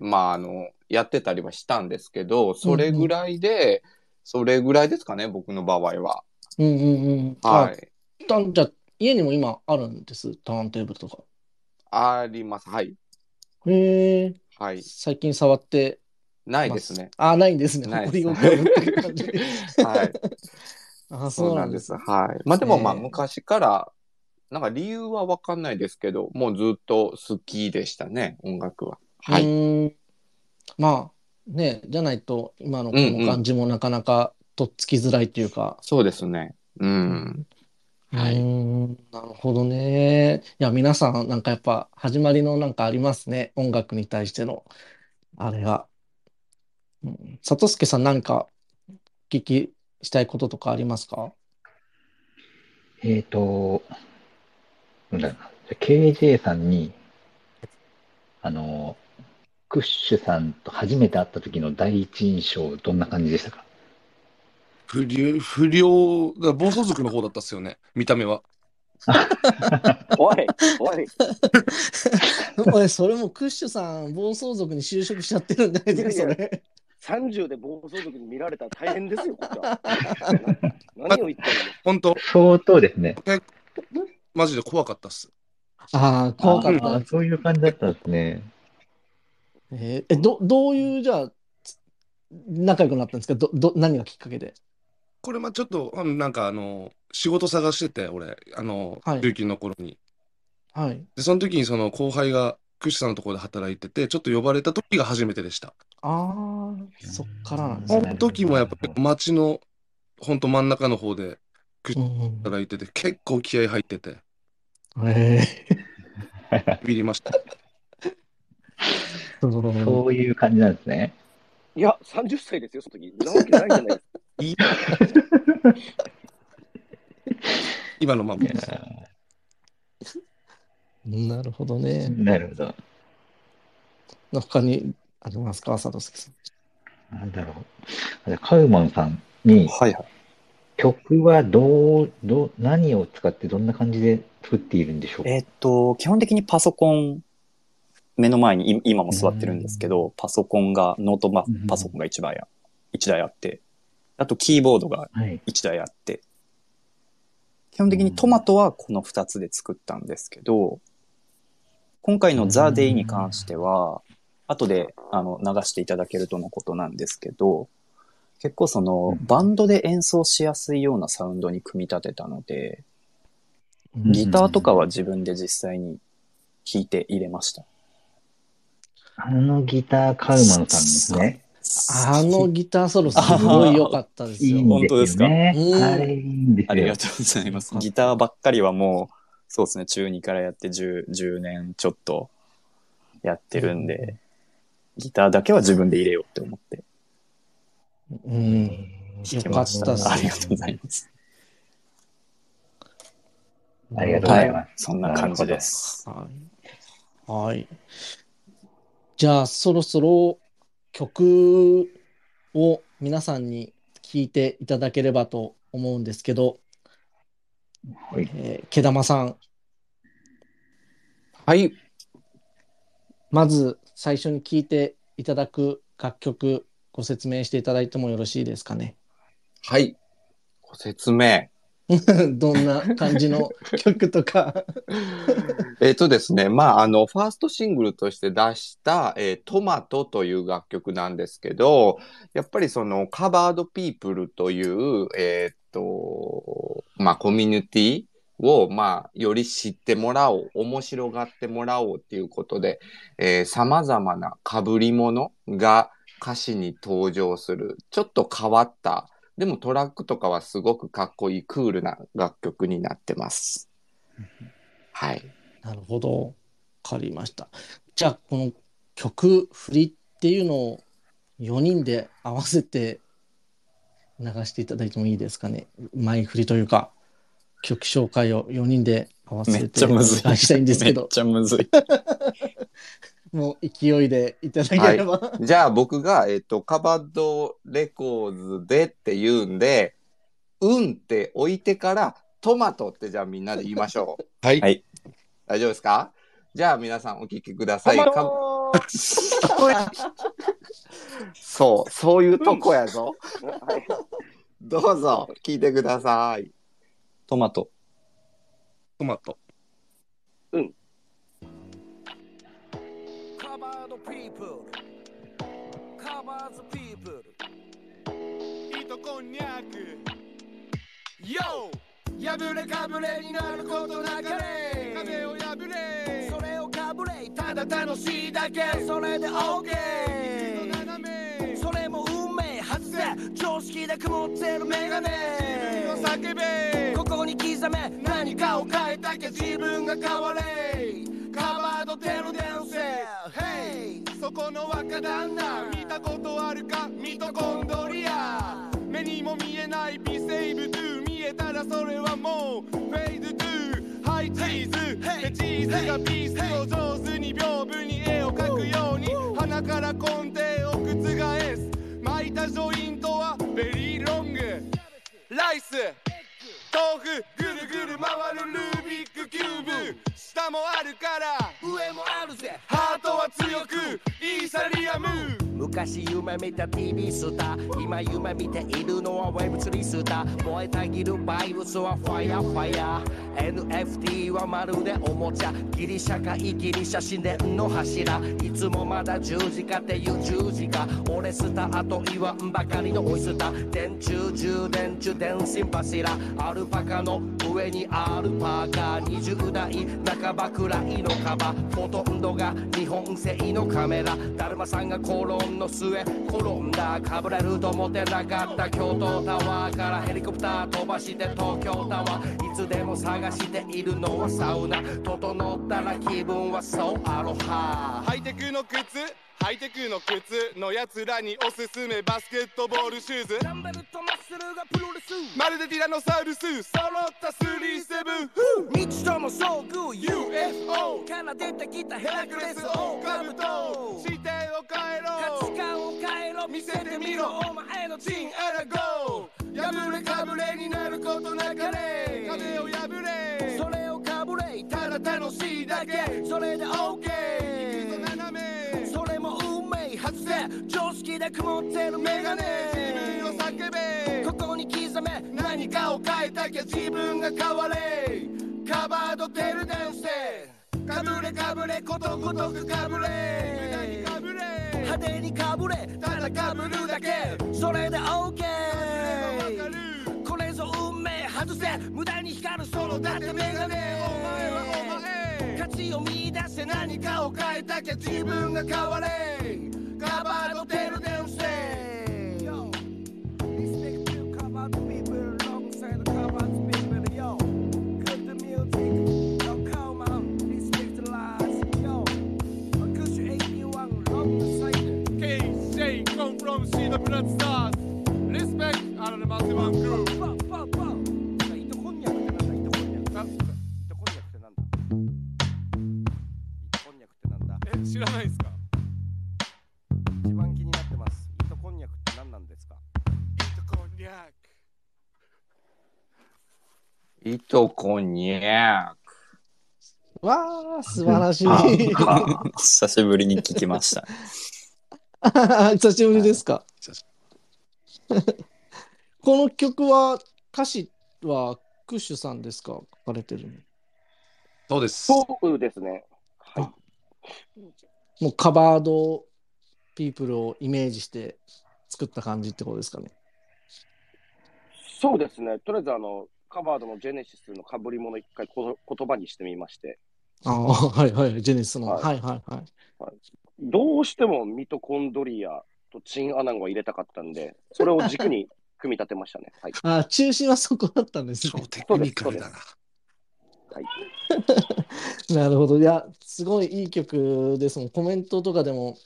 まあ、あの、やってたりはしたんですけど、それぐらいで、それぐらいですかね、僕の場合は。うんうんうん。あ、はい。たじゃあ家にも今あるんです、ターンテーブルとか。あります。はい。へえ、はい。最近触ってないですね。あ、ないんですね。ないです。はい。あ、そそううなんんですす。はい。まあでもまあええ昔から、なんか理由はわかんないですけど、もうずっと好きでしたね、音楽は。はうい。ーん。まあ、ね、じゃないと、今のこうんうんの感じもなかなかとっつきづらいというか。そうですね。うん。はうーい。ん、なるほどね。いや、皆さん、なんかやっぱ、始まりのなんかありますね。音楽に対しての、あれが。うん、里助さん、何かお聞きしたいこととかありますか？えっと、なんだろうな。じゃあ KJ さんに、あの、クッシュさんと初めて会った時の第一印象、どんな感じでしたか？不良、不良、だ暴走族の方だったっすよね、見た目は。おい、おい。おい、それもクッシュさん、暴走族に就職しちゃってるんじゃないですか、それ。30で暴走族に見られたら大変ですよ、こっちは。な何を言ってんの？本当相当ですね。マジで怖かったっす。ああ、怖かった。そういう感じだったんですね。えーえ、ど、どういう、じゃあ、つ仲良くなったんですか？ど、ど、何がきっかけで？これ、まあちょっと、あのなんかあの、仕事探してて、俺、あの、はい19の頃に。はい。で、その時にその後輩が、クッシュさんのところで働いてて、ちょっと呼ばれた時が初めてでした。ああ、そっからなんですそね。の時もやっぱり街の、ほんと真ん中の方でうんうん働いてて、結構気合入ってて、えビビりました。えそうそういう感じなんですね。いや、30歳ですよ、その時。なわけないじゃないですか。今のままです。なるほどね。ーなるほど。他にありますか、佐藤さん。なんだろう。カウマンさんに、はいはい。曲はどう、どう、何を使ってどんな感じで作っているんでしょうか？えっと、基本的にパソコン、目の前にい今も座ってるんですけど、パソコンが、ノートパソコンが1台あ一台あって、あとキーボードがはい。1台あって、基本的にトマトはこの2つで作ったんですけど、今回のザ・デイに関しては、後であの流していただけるとのことなんですけど、結構そのうん。バンドで演奏しやすいようなサウンドに組み立てたので、うん。ギターとかは自分で実際に弾いて入れました。あのギターカウマンさんですね。あのギターソロすごい良かったですよ。いいん本当ですすよね。うんあれいいんですよ。ありがとうございます。ギターばっかりはもう、そうですね、中2からやって 10, 10年ちょっとやってるんで、ギターだけは自分で入れようって思ってうん。よかったありがとうございます。ありがとうございます。そんな感じです。はい。はい。じゃあ、そろそろ曲を皆さんに聴いていただければと思うんですけど、はいえー、毛玉さん、はい。まず最初に聴いていただく楽曲、ご説明していただいてもよろしいですかね？はい。ご説明。どんな感じの曲とか。えっとですね、まあ、あの、ファーストシングルとして出した、えートマトという楽曲なんですけど、やっぱりその、カバードピープルという、えーっと、まあ、コミュニティを、まあ、より知ってもらおう、面白がってもらおうっていうことで、えー様々な被り物が歌詞に登場する、ちょっと変わった、でもトラックとかはすごくかっこいい、クールな楽曲になってます。はい。なるほど。わかりました。じゃあ、この曲、振りっていうのを4人で合わせて流していただいてもいいですかね。前振りというか、曲紹介を4人で合わせてめっちゃむずい。お願いしたいんですけめっど、ちゃむずい。もう勢いでいただければ。じゃあ僕が、えっと、カバッドレコーズでって言うんで、うんって置いてから、トマトってじゃあみんなで言いましょう。はい。はい大丈夫ですか？じゃあ皆さんお聞きください。トマかト そう、そういうとこやぞ。はいどうぞ、聞いてください。トマト。トマト。Cover the people. Cover the people. 糸こんにゃく Yo! 破れかぶれになることなかれ。壁を破れ。それをかぶれ。ただ楽しいだけ。それで OK 斜め。それも運命外せ常識で曇ってるメガネ叫べ。ここに刻め。何かを変えたきゃ自分が変われ。カバードテルデンセの若旦那。見たことあるか？ミトコンドリア。目にも見えない微生物。見えたらそれはもうフェイズトゥ。ハイチーズ。でチーズがピースを上手に屏風に絵を描くように。鼻から根底を覆す。巻いたジョイントはベリーロング。ライス。豆腐。ぐるぐる回るルービックキューブ下もあるから。上もあるぜ。ハートは強くイーサリアム。昔夢見た TV スター。今夢見ているのは Web3 スター。燃えたぎるバイブスはファイアファイア。NFT はまるでおもちゃ。ギリシャかギリシャ神殿の柱。いつもまだ十字架っていう十字架。俺スターと言わんばかりのオイスター電柱充電中電信柱。アルパカの上にアルパカ。20代半ばくらいのカバほとんどが日本製のカメラ。だるまさんが転んの末転んだ。かぶれると思ってなかった京都タワーからヘリコプター飛ばして東京タワー。いつでも探しているのはサウナ。整ったら気分はそうアロハ。ハイテクの靴ハイテクの靴のやつらにおすすめバスケットボールシューズ。ダンベルとマッスルがプロレス。まるでティラノサウルス。揃った37未知との遭遇 UFO から出てきたヘヘラクレスオオカブブト。ト視点を変えろ。価値観を変えろ。見せてみろ。お前のチンアラゴ。破れかぶれになることなかれ。壁を破れ。それをかぶれ。ただ楽しいだけ。それで OK 斜めそれも運命外せ常識で曇ってるメガネ。自分を叫べ。ここに刻め何かを変えたきゃ自分が変われ。カバードテルデンセかぶれかぶれことごとくかぶれ。派手にかぶれただかぶるだけ。それで OK これぞ運命外せ無駄に光るそのだってメガネ。お前はお前。価値を見出せ何何かを変えたきゃ自分が変われ acabado de no sé. Yo, respect to covered people, alongside covered people, yo. Cut the music, yo, come on, respect the lies, yo. Cause you 81, long the side. K, J, come from see the blood stars. Respect, out of the massive one crew. Pop, pop, pop. 知らないです糸こんにゃくわあ、素晴らしい。あ久しぶりに聞きました。久しぶりですか？この曲は、歌詞はクッシュさんですか？書かれてるの。そうです。そうですね。はい。もうカバードピープルをイメージして作った感じってことですかね。そうですね。とりあえず、あの、カバードのジェネシスの被り物一回こ言葉にしてみまして、ああ、はいはい、ジェネシスの。ははいいはいはい。どうしてもミトコンドリアとチンアナゴを入れたかったんで、それを軸に組み立てましたね。はい。ああ、中心はそこだったんですね。超テクニカルだな。なるほど。いや、すごいいい曲ですもん。コメントとかでも、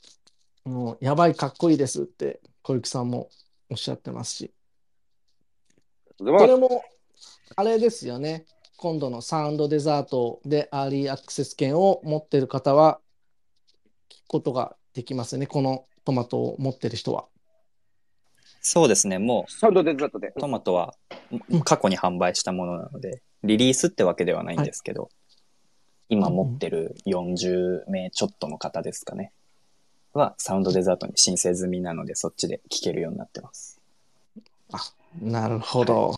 もう、やばい、かっこいいですって、小雪さんもおっしゃってますし。これも、あれですよね。今度のサウンドデザートでアーリーアクセス券を持ってる方は、聞くことができますね。このトマトを持ってる人は。そうですね、もサウンドデザートで。うトマトは過去に販売したものなので、リリースってわけではないんですけど、今持ってる40名ちょっとの方ですかね。はサウンドデザートに申請済みなので、そっちで聴けるようになってます。なるほど。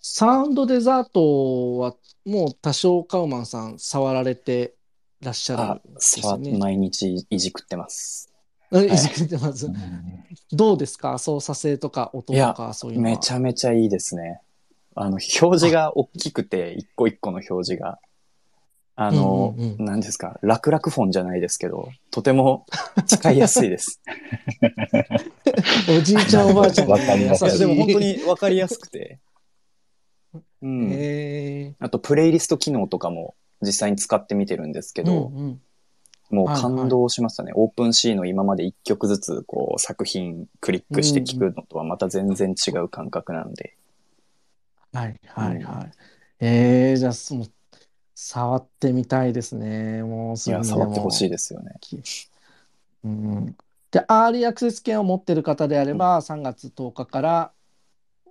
サウンドデザートは、もう多少カウマンさん触られてらっしゃるあん、ですよね。触毎日いじくってます。えいじくってます？どうですか？操作性とか音とかそういうのは。めちゃめちゃいいですね。あの、表示が大きくて、一個一個の表示が。あの、うんうんうん何ですか、楽々フォンじゃないですけど、とても使いやすいです。おじいちゃんおばあちゃんにわかりやすいでも本当にわかりやすくて。うん。へあと、プレイリスト機能とかも実際に使ってみてるんですけえど、うんうんもう感動しましたね。オープンシーの今まで一曲ずつこう作品クリックして聴くのとはまた全然違う感覚なんで。はいはいはい。えー、じゃあ、その、触ってみたいですね。もうすいや、触ってほしいも。ですよね。うん。で、アーリーアクセス券を持ってる方であれば、3月10日から、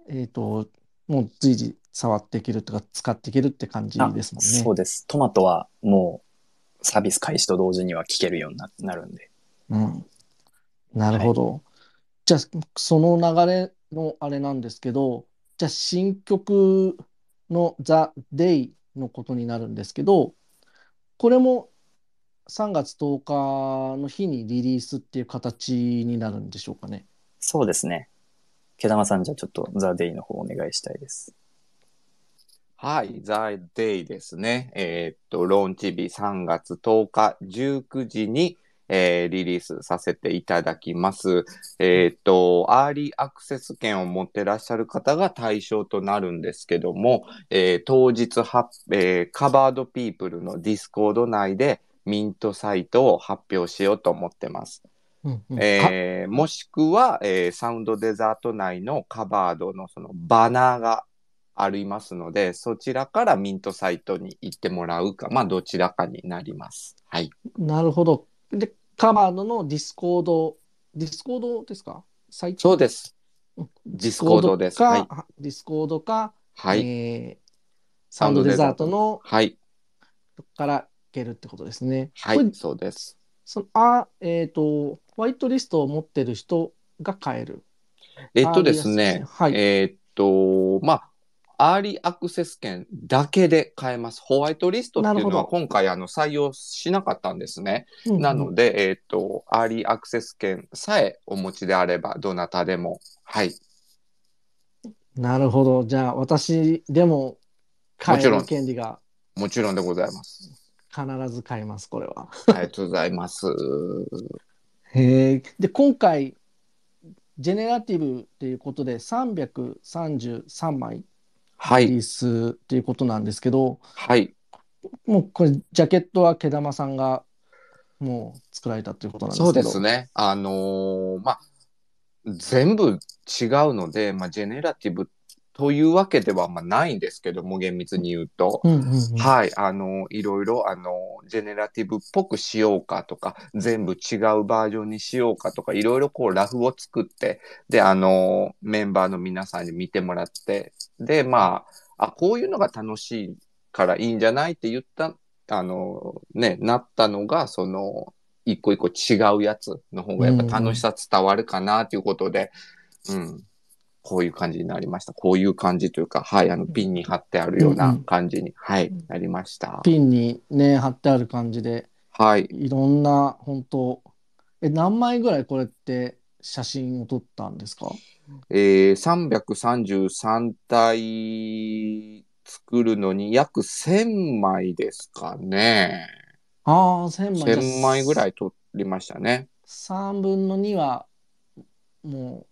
えっと、もう随時触っていけるとか、使っていけるって感じあですもんね。そうです。トマトはもうサービス開始と同時には聴けるようにななるんで。うん。なるほど。じゃあ、その流れのあれなんですけど、じゃあ、新曲の The Day のことになるんですけど、これも3月10日の日にリリースっていう形になるんでしょうかね。そうですね。毛玉さんじゃあちょっとザ・デイの方お願いしたいです。はい、ザ・デイですね。えーっと、ローンチ日3月10日19時に、えーリリースさせていただきます。えーっと、アーリーアクセス券を持ってらっしゃる方が対象となるんですけども、えー当日は、えーカバードピープルのディスコード内でミントサイトを発表しようと思ってます。うんうんえーもしくは、えーサウンドデザート内のカバードのそのバナーがありますので、そちらからミントサイトに行ってもらうか、まあどちらかになります。はい。なるほど。で、カバードのディスコード、ディスコードですか？サイト？そうです。うんディスコードです。か、はい。ディスコードか、はい。えーサウンドデザートのはい。からいけるってことですね。はい。そうです。そのあ、えっ、と、ホワイトリストを持ってる人が買える。えっとですね、はい。えーっと、まあ、アーリーアクセス券だけで買えます。ホワイトリストっていうのは今回あの採用しなかったんですね。うんうんなので、えっ、と、アーリーアクセス券さえお持ちであれば、どなたでも、はい。なるほど。じゃあ、私でも買える権利がもちろんでございます。必ず買えます、これは。ありがとうございます。へえ。で、今回、ジェネラティブっていうことで333枚はい。リリースっていうことなんですけど、はい。もうこれ、ジャケットは毛玉さんがもう作られたということなんですそうけど。ですね。あのーまあ、全部違うので、まあ、ジェネラティブというわけではまあないんですけども、厳密に言うと。うんうんうん。はい、あの、いろいろ、あの、ジェネラティブっぽくしようかとか、全部違うバージョンにしようかとか、いろいろこうラフを作って、で、あの、メンバーの皆さんに見てもらって、で、まあ、あ、こういうのが楽しいからいいんじゃないって言った、あの、ね、なったのが、その、一個一個違うやつの方がやっぱ楽しさ伝わるかなということで、うん。こういう感じになりました。こういう感じというか、はい、あの、ピンに貼ってあるよううんうなん感じに、はい、なりました。ピンにね、貼ってある感じで、はい。いろんな、本当え、何枚ぐらいこれって写真を撮ったんですか？えー、333体作るのに約1000枚ですかね。ああ、1000枚。1000枚ぐらい。い撮りましたね。3分の2は、も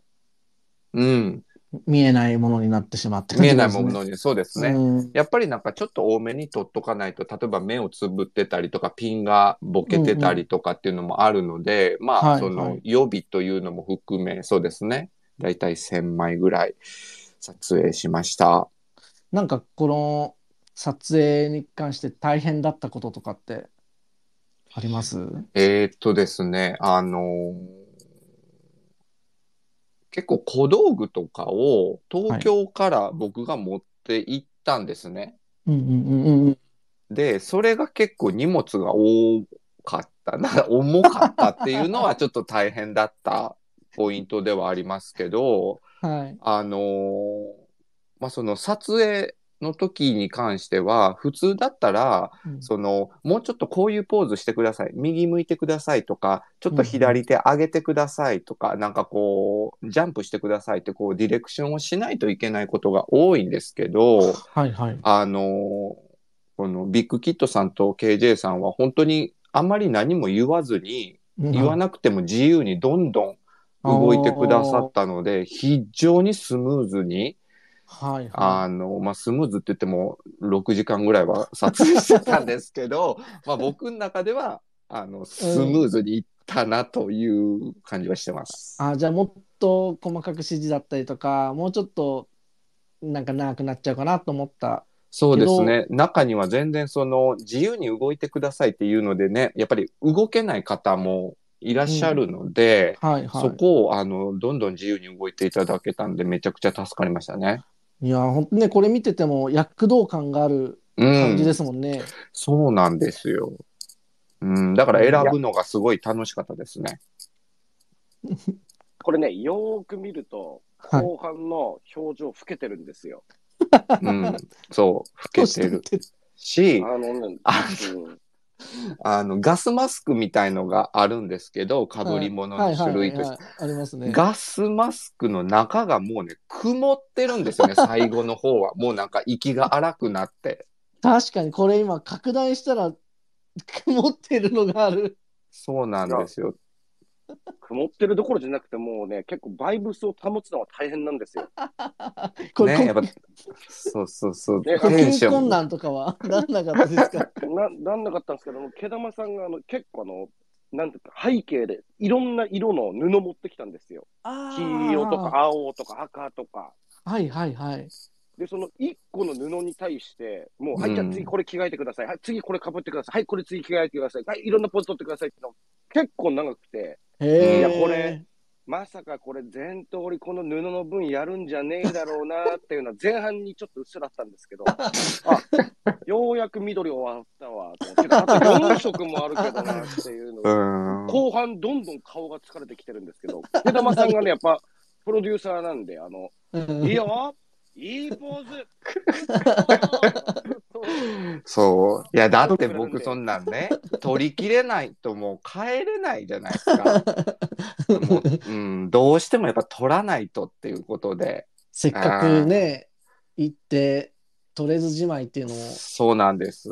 うん。う、見えないものになってしまってる見えないものに、そうですね。うんやっぱりなんかちょっと多めに撮っとかないと、例えば目をつぶってたりとか、ピンがボケてたりとかっていうのもあるので、まあ、はいそのはい予備というのも含め、そうですね。だいたい1000枚ぐらい撮影しました。なんかこの撮影に関して大変だったこととかってあります？えーっとですね、あのー結構小道具とかを東京から僕が持って行ったんですね。うんうんうんうんうん。で、それが結構荷物が多かったな、重かったっていうのはちょっと大変だったポイントではありますけど、はい。あのーまあ、その撮影の時に関しては、普通だったら、うんその、もうちょっとこういうポーズしてください。右向いてくださいとか、ちょっと左手上げてくださいとか、なんかこう、ジャンプしてくださいって、こう、ディレクションをしないといけないことが多いんですけど、はいはい。あのーこのビッグキットさんと KJ さんは本当にあまり何も言わずに、言わなくても自由にどんどん動いてくださったので、非常にスムーズに、はいあはの、まあ、スムーズって言っても6時間ぐらいは撮影してたんですけど、まあ僕の中では、あの、スムーズにいったなという感じはしてます。い。あ、じゃあもっと細かく指示だったりとか、もうちょっとなんか長くなっちゃうかなと思った。そうですね。中には全然その自由に動いてくださいっていうのでね、やっぱり動けない方もいらっしゃるので、はいはい。そこをあのどんどん自由に動いていただけたんでめちゃくちゃ助かりましたね。いや、ほんとね、これ見てても躍動感があるうん感じで。すもんね。そうなんですよ。うん、だから選ぶのがすごい楽しかったですね。これね、よーく見ると、はい後半の表情老けてるんですよ。うん、そう、老けてる し、あのね、あうんあの、ガスマスクみたいのがあるんですけど、被り物の種類として。ガスマスクの中がもうね、曇ってるんですよね、最後の方は。もうなんか息が荒くなって。確かにこれ今拡大したら曇ってるのがある。そうなんですよ。曇ってるどころじゃなくて、もうね、結構バイブスを保つのは大変なんですよ。これ、ね、やっこぱ、そうそうそう。ね呼テンション。吸困難とかは なんなかったですか？な、なんなかったんですけども、毛玉さんがあの結構あの、なんていうか、背景でいろんな色の布持ってきたんですよ。黄色とか青とか赤とか。はいはいはい。で、その一個の布に対して、もう、はい、うんじゃあ次これ着替えてください。はい、次これ被ってください。はい、これ次着替えてください。はい、いろんなポーズ取ってくださいっての結構長くて。いやこれまさかこれ全通りこの布の分やるんじゃねえだろうなっていうのは前半にちょっとうっすらあったんですけど、あ、ようやく緑終わったわと思って、あと4色もあるけどなっていうのうん。後半どんどん顔が疲れてきてるんですけど、毛玉さんがね、やっぱプロデューサーなんで、あの、うん。いいよいいポーズ そう。いや、だって僕そんなんね、取りきれないともう帰れないじゃないですか。もううん、どうしてもやっぱ取らないとっていうことで。せっかくね、行って、取れずじまいっていうのも、そうなんです。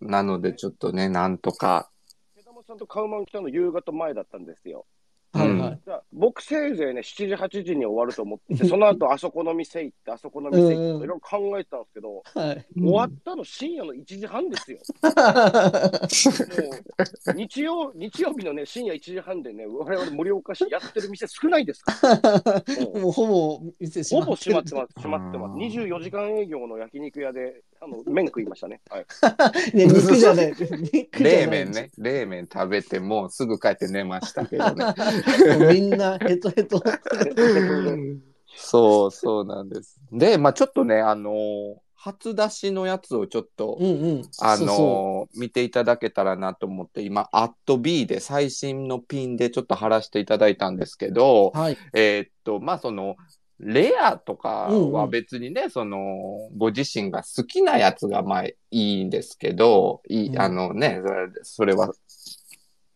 なのでちょっとね、なんとか。毛玉さんとカウマン来たの夕方前だったんですよ。はいはい。じゃあ僕せいぜいね、7時、8時に終わると思ってて、その後あそこの店行って、あそこの店行って、いろいろ考えてたんですけど、はい。終わったの深夜の1時半ですよ。もう日曜日曜日のね、深夜1時半でね、我々盛岡市やってる店少ないですから。もうほぼ店閉ほまってるぼ閉まってます、閉まってます。24時間営業の焼肉屋で、あの、麺食いましたね。はい。ね、肉じゃない。肉じゃない冷麺。ね。冷麺食べてもうすぐ帰って寝ましたけどね。も うみんなヘトヘト。そうそうなんです。で、まあちょっとね、あのー初出しのやつをちょっと、うんうん。あそうそのー見ていただけたらなと思って、今、アット B で最新のピンでちょっと貼らせていただいたんですけどう。、はい。えーっと、まあその、レアとかはうんうん別にね、その、ご自身が好きなやつがまあいいんですけど、いい、うんあのね、それは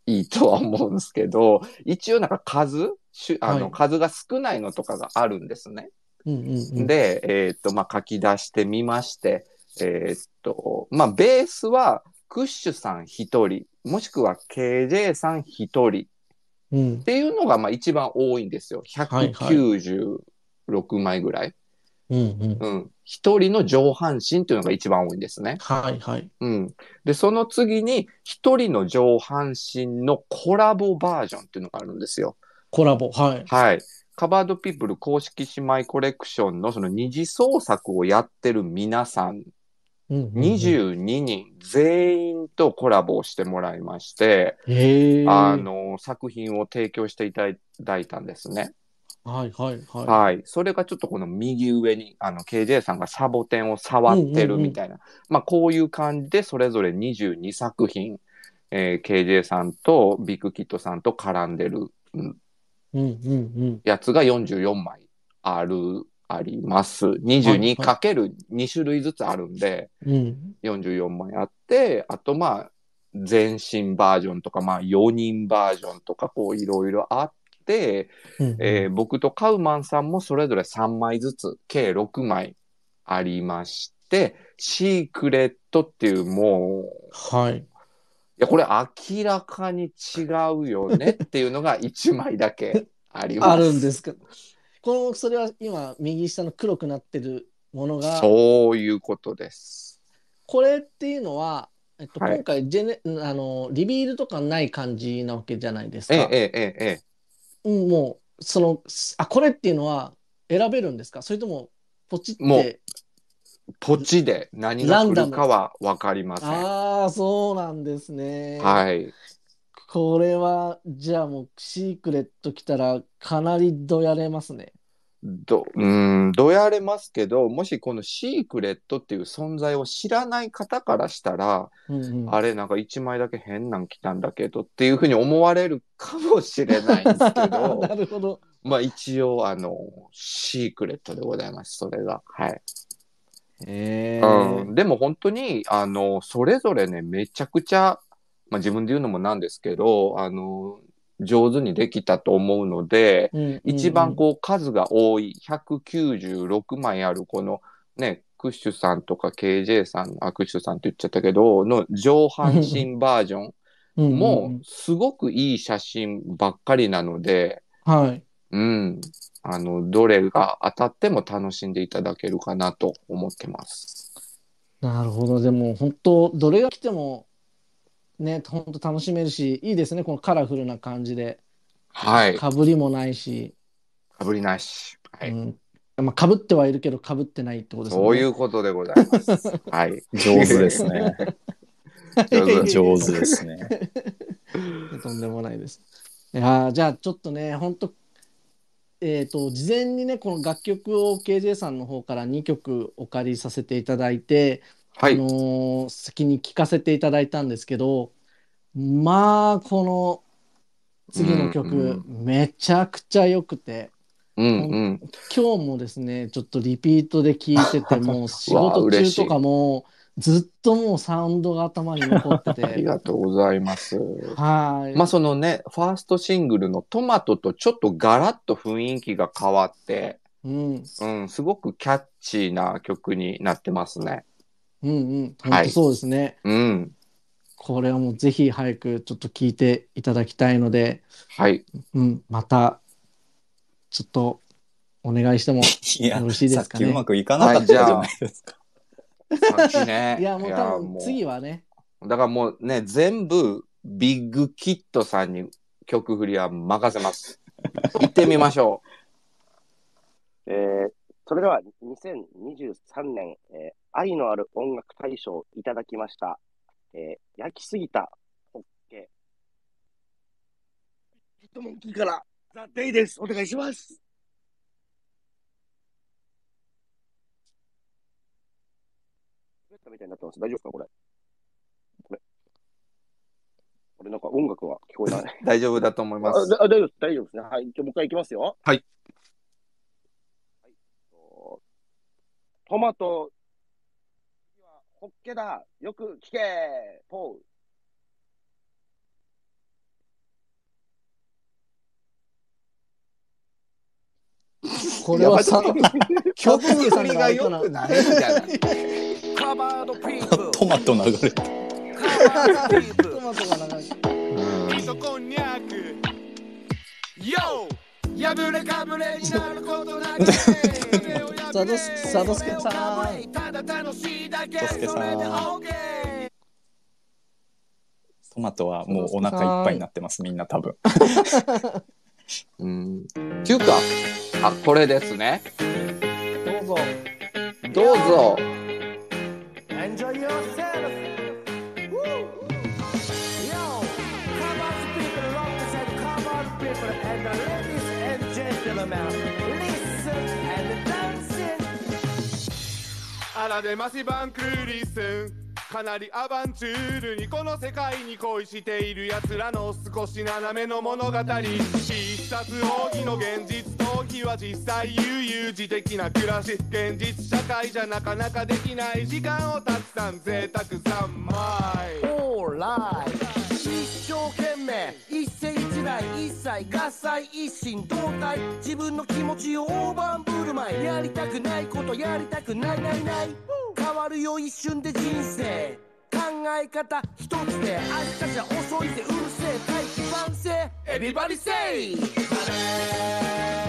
いいとは思うんですけど、一応なんか数、あの、はい数が少ないのとかがあるんですね。うんうんうん。で、えーっと、まあ書き出してみまして、えーっと、まあベースは、クッシュさん一人、もしくは KJ さん一人うんっ。ていうのがまあ一番多いんですよ。はいはい196枚ぐらい。うんうん。うん。一人の上半身っていうのが一番多いんですね。はいはい。うん。で、その次に一人の上半身のコラボバージョンっていうのがあるんですよ。コラボ。はい。はい。カバードピープル公式姉妹コレクションのその二次創作をやってる皆さん、うんうんうん。22人全員とコラボをしてもらいまして。あの、作品を提供していただいたんですね。はいはいはい。はい。それがちょっとこの右上に、あの、KJ さんがサボテンを触ってるみたいな。まあ、こういう感じで、それぞれ22作品、えー KJ さんとビッグキットさんと絡んでるうんうんうんやつが44枚ある、あります。はい 22×2 種類ずつあるんで、うん。うん。44枚あって、あとまあ、全身バージョンとか、まあ、4人バージョンとか、こう、いろいろあって、うんえー僕とカウマンさんもそれぞれ3枚ずつ、計6枚ありまして、シークレットっていうもう、はい。いや、これ明らかに違うよねっていうのが 1枚だけあります。あるんですか？この、それは今、右下の黒くなってるものが、そういうことです。これっていうのは、えっと、はい今回ジェネ、あの、リビールとかない感じなわけじゃないですか。ええ、ええ、ええ。うん、もう、その、あ、これっていうのは選べるんですか？それとも、ポチっもうて、土地で何が来るかは分かりません。ああ、そうなんですね。はい。これは、じゃあもう、シークレット来たら、かなりどやれますね。ど、うん、どやれますけど、もしこのシークレットっていう存在を知らない方からしたら、うんうん。あれ、なんか一枚だけ変なん来たんだけどっていうふうに思われるかもしれないんですけど な、るほど。まあ一応、あの、シークレットでございます、それが。はい。えうん、でも本当に、あの、それぞれね、めちゃくちゃ、まあ自分で言うのもなんですけど、あの、上手にできたと思うので、一番こう数が多い196枚あるこのね、クッシュさんとか KJ さん、あ、クッシュさんって言っちゃったけど、の上半身バージョン うん、うんもすごくいい写真ばっかりなので、はい。うん。あの、どれが当たっても楽しんでいただけるかなと思ってます。なるほど。でも、本当どれが来ても、ね、本当楽しめるし、いいですね。このカラフルな感じで。はい。かぶりもないし、かぶりなし。はい。うん。まあ、かぶってはいるけど、かぶってないってことですね。そういうことでございます。はい。上手ですね。上 手上手ですね。とんでもないです。いやーじゃあちょっとね、本当えっ、と、事前にね、この楽曲を KJ さんの方から2曲お借りさせていただいて、はい。あのー先に聴かせていただいたんですけど、まあ、この次の曲、うんめちゃくちゃ良くて、うんうん。今日もですね、ちょっとリピートで聴いてて、もう仕事中とかも、ずっともうサウンドが頭に残って ありて、がとうございます。はい。まあそのね、ファーストシングルのトマトとちょっとガラッと雰囲気が変わって、うん、うん、すごくキャッチーな曲になってますね。うんうん、はい本当そうですね。うん。これはもうぜひ早くちょっと聞いていただきたいので、はい。うん、また、ちょっとお願いしてもいやよろしいですかねさっきうまくいかなかったじゃないですか。さっきね。いや、もう多分も次はね、だからもうね、全部、ビッグキットさんに曲振りは任せます。行ってみましょ えー、それでは2023年、えー愛のある音楽大賞をいただきました。えー焼きすぎたホッケ。ヒットモンキーからザ・デイです。お願いします。みたいになってます？大丈夫ですかこれ？これ。これなんか音楽は聞こえない。う。大丈夫だと思います。あだ大丈夫です。大丈夫ですね。はい。じゃあもう一回いきますよ。はい。はい。とトマト、次はホッケだ。よく聞け。ポー。これはさ、曲振りががあれかな良くないんじゃないトマト流れて。カバードピープルトマトが流れて味噌こんにゃく YO! 破れかぶれになることなく 佐渡す佐渡助さんさんトマトはもうお腹いっぱいになってます、みんな多分。うん。っていうか、あ、これですね。どうぞ。どうぞ。あらでましバンクリスンかなりアバンチュールにこの世界に恋している奴らの少し斜めの物語必殺奥義の現実逃避は実際悠々自適な暮らし現実社会じゃなかなかできない時間をたくさん贅沢三昧 Alright 一生懸命。一世一代一切合切一心同体。自分の気持ちを大盤振る舞い。やりたくないことやりたくないないない。変わるよ一瞬で人生。考え方一つで明日じゃ遅いぜ。うるせえ。大器晩成 Everybody say! た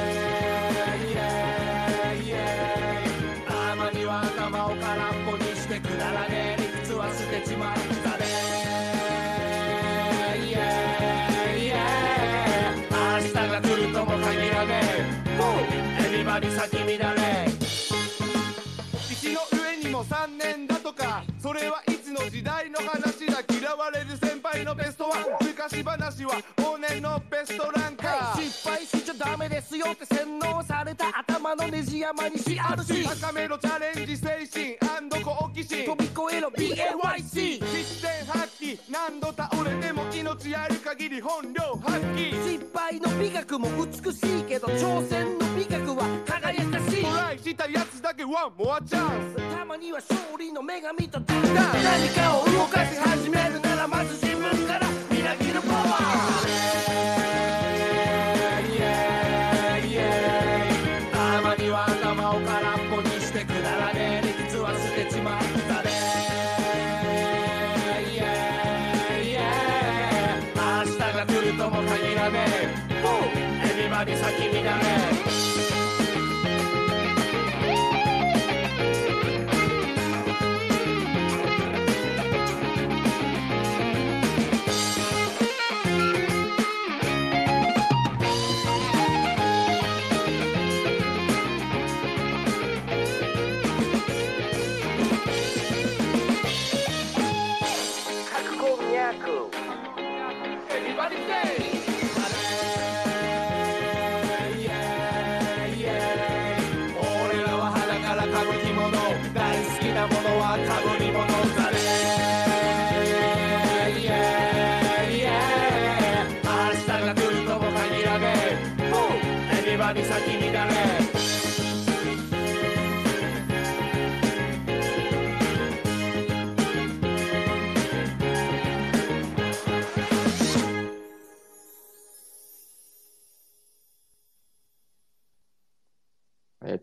昔話は往年のベストランカー。失敗しちゃダメですよって洗脳された頭のネジ山にしあるし。高めのチャレンジ精神好奇心。飛び越えろ BAYC 必然発揮。何度倒れても命ある限り本領発揮。失敗の美学も美しいけど挑戦の美学は輝かしい。トライしたやつだけワンモアチャンス。たまには勝利の女神とだんだん何かを動かし始めるならまずえエ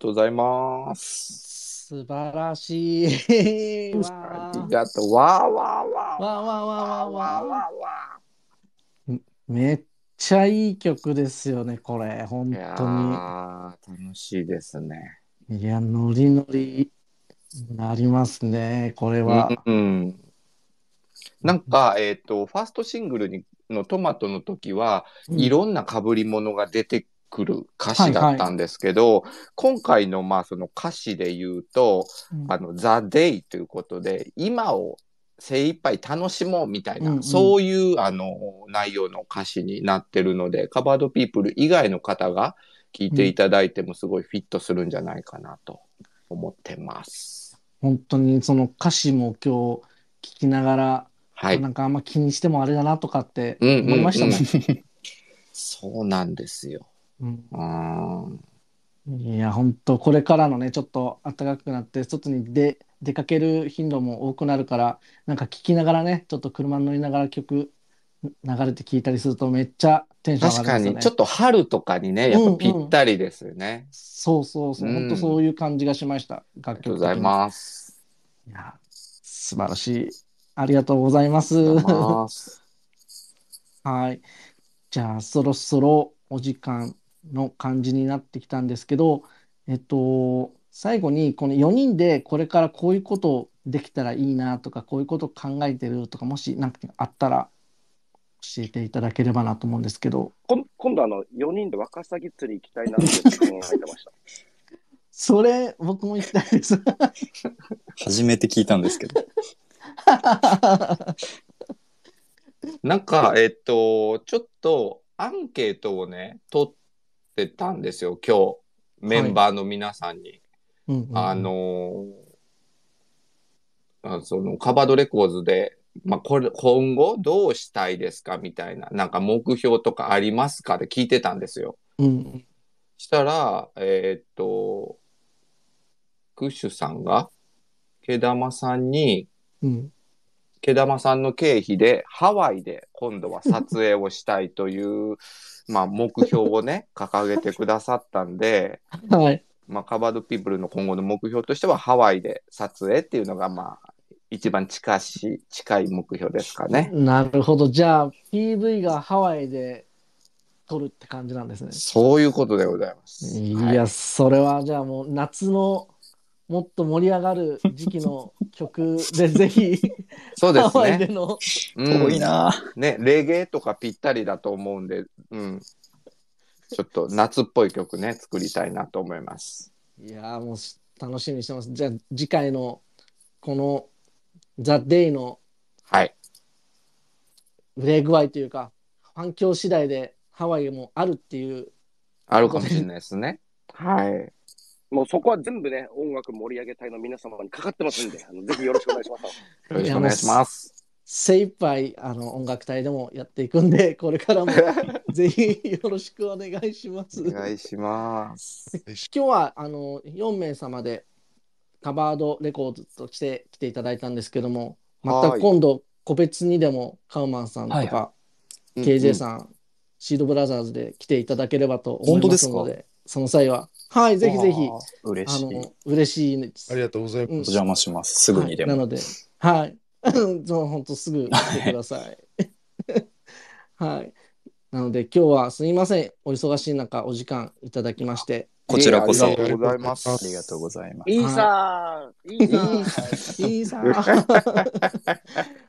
とうございます。素晴らしい。わありがとう。わーわーわわわわわわわわめっちゃいい曲ですよね、これ。本当ー楽しいですね。に。いや、ノリノリなりますね、これは。うん。なんか、えっ、と、ファーストシングルにのトマトの時は、うんいろんな被り物が出てくる歌詞だったんですけど、今回のまあその歌詞で言うと、うんあの、ザ・デイということで、今を精一杯楽しもうみたいな、うんうんそういうあの内容の歌詞になってるので、カバードピープル以外の方が聞いていただいてもすごいフィットするんじゃないかなと思ってます。本当にその歌詞も今日聞きながら、はい。なんかあんま気にしてもあれだなとかってうんうんうん思いましたもん。そうなんですよ。うんうん。いや、本当これからのね、ちょっと暖かくなって、外に出、出かける頻度も多くなるから、なんか聞きながらね、ちょっと車に乗りながら曲流れて聞いたりするとめっちゃテンション上確かに、がりますよね。ちょっと春とかにね、やっぱぴったりですよね。そうそうそう、うん本当そういう感じがしました。あ楽曲りがとうございます。いや、素晴らしい。ありがとうございます。ありがとうございます。はい。じゃあ、そろそろお時間の感じになってきたんですけど、えっと、最後に、この4人でこれからこういうことできたらいいなとか、こういうこと考えてるとか、もし何かあったら教えていただければなと思うんですけど、こん今度あの、4人でワカサギ釣り行きたいなって考えてました。それ、僕も行きたいです。初めて聞いたんですけど。なんか、えっと、ちょっとアンケートをね、取ってたんですよ、今日。メンバーの皆さんに。うんうんうんあのーあそのカバードレコーズで、まあ、これ、今後どうしたいですかみたいな、なんか目標とかありますかって聞いてたんですよ。うんしたら、えーっと、クッシュさんが、毛玉さんに、うん毛玉さんの経費でハワイで今度は撮影をしたいという、まあ 目標をね、掲げてくださったんで、はい。まあカバードピープルの今後の目標としてはハワイで撮影っていうのがまあ一番近し、近い目標ですかね。なるほど。じゃあ、PV がハワイで撮るって感じなんですね。そういうことでございます。いはいや、それはじゃあもう夏のもっと盛り上がる時期の曲でぜひ そうですハワイでね。のうん多いなね、レゲエとかぴったりだと思うんで、うん。ちょっと夏っぽい曲ね、作りたいなと思います。いやもうし楽しみにしてます。じゃあ次回のこのザ・デイのはい。売れ具合というか反響次第でハワイもあるっていうあるかもしれないですね。はい。もうそこは全部ね、音楽盛り上げ隊の皆様にかかってますんで、あのぜひよろしくお願いします。よろしくお願いします。精一杯あの音楽隊でもやっていくんでこれからも ぜひよろしくお願いします。お願いします。今日はあの4名様でカバードレコードとして来ていただいたんですけども、またはい今度個別にでもカウマンさんとはいか、うん KJ さん、シードブラザーズで来ていただければと思いま本当ですので、その際は、はい、ぜひぜひ、あ嬉しい。おの、嬉しいです。ありがとうございます。うん邪魔します。すぐにでも。はいなので、はい。そう本当すぐ来てください。はい。なので今日はすみません。お忙しい中お時間いただきまして。こちらこそありがとうございます。ありがとうございます。いいさーいいさーいいさ。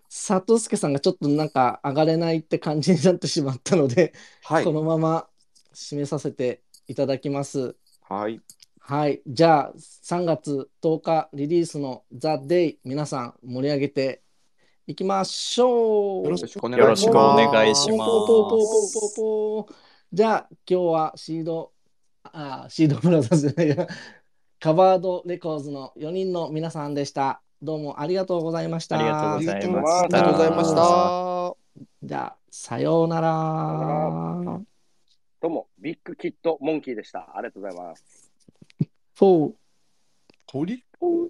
佐藤助さんがちょっとなんか上がれないって感じになってしまったので、はいこ。のまま締めさせていただきます。はい。はい。じゃあ、3月10日リリースの The Day、皆さん盛り上げていきましょう。よろしくお願いします。しくお願いしますポーポーポーポーポーポーじゃあ、今日はシード、あ、シードブラザーズじゃないや、カバードレコーズの4人の皆さんでした。どうもありがとうございました。ありがとうございました。ありがとうございました。じゃあ、さようなさようら。どうも、ビッグキッドモンキーでした。ありがとうございます。フォー。鳥フォー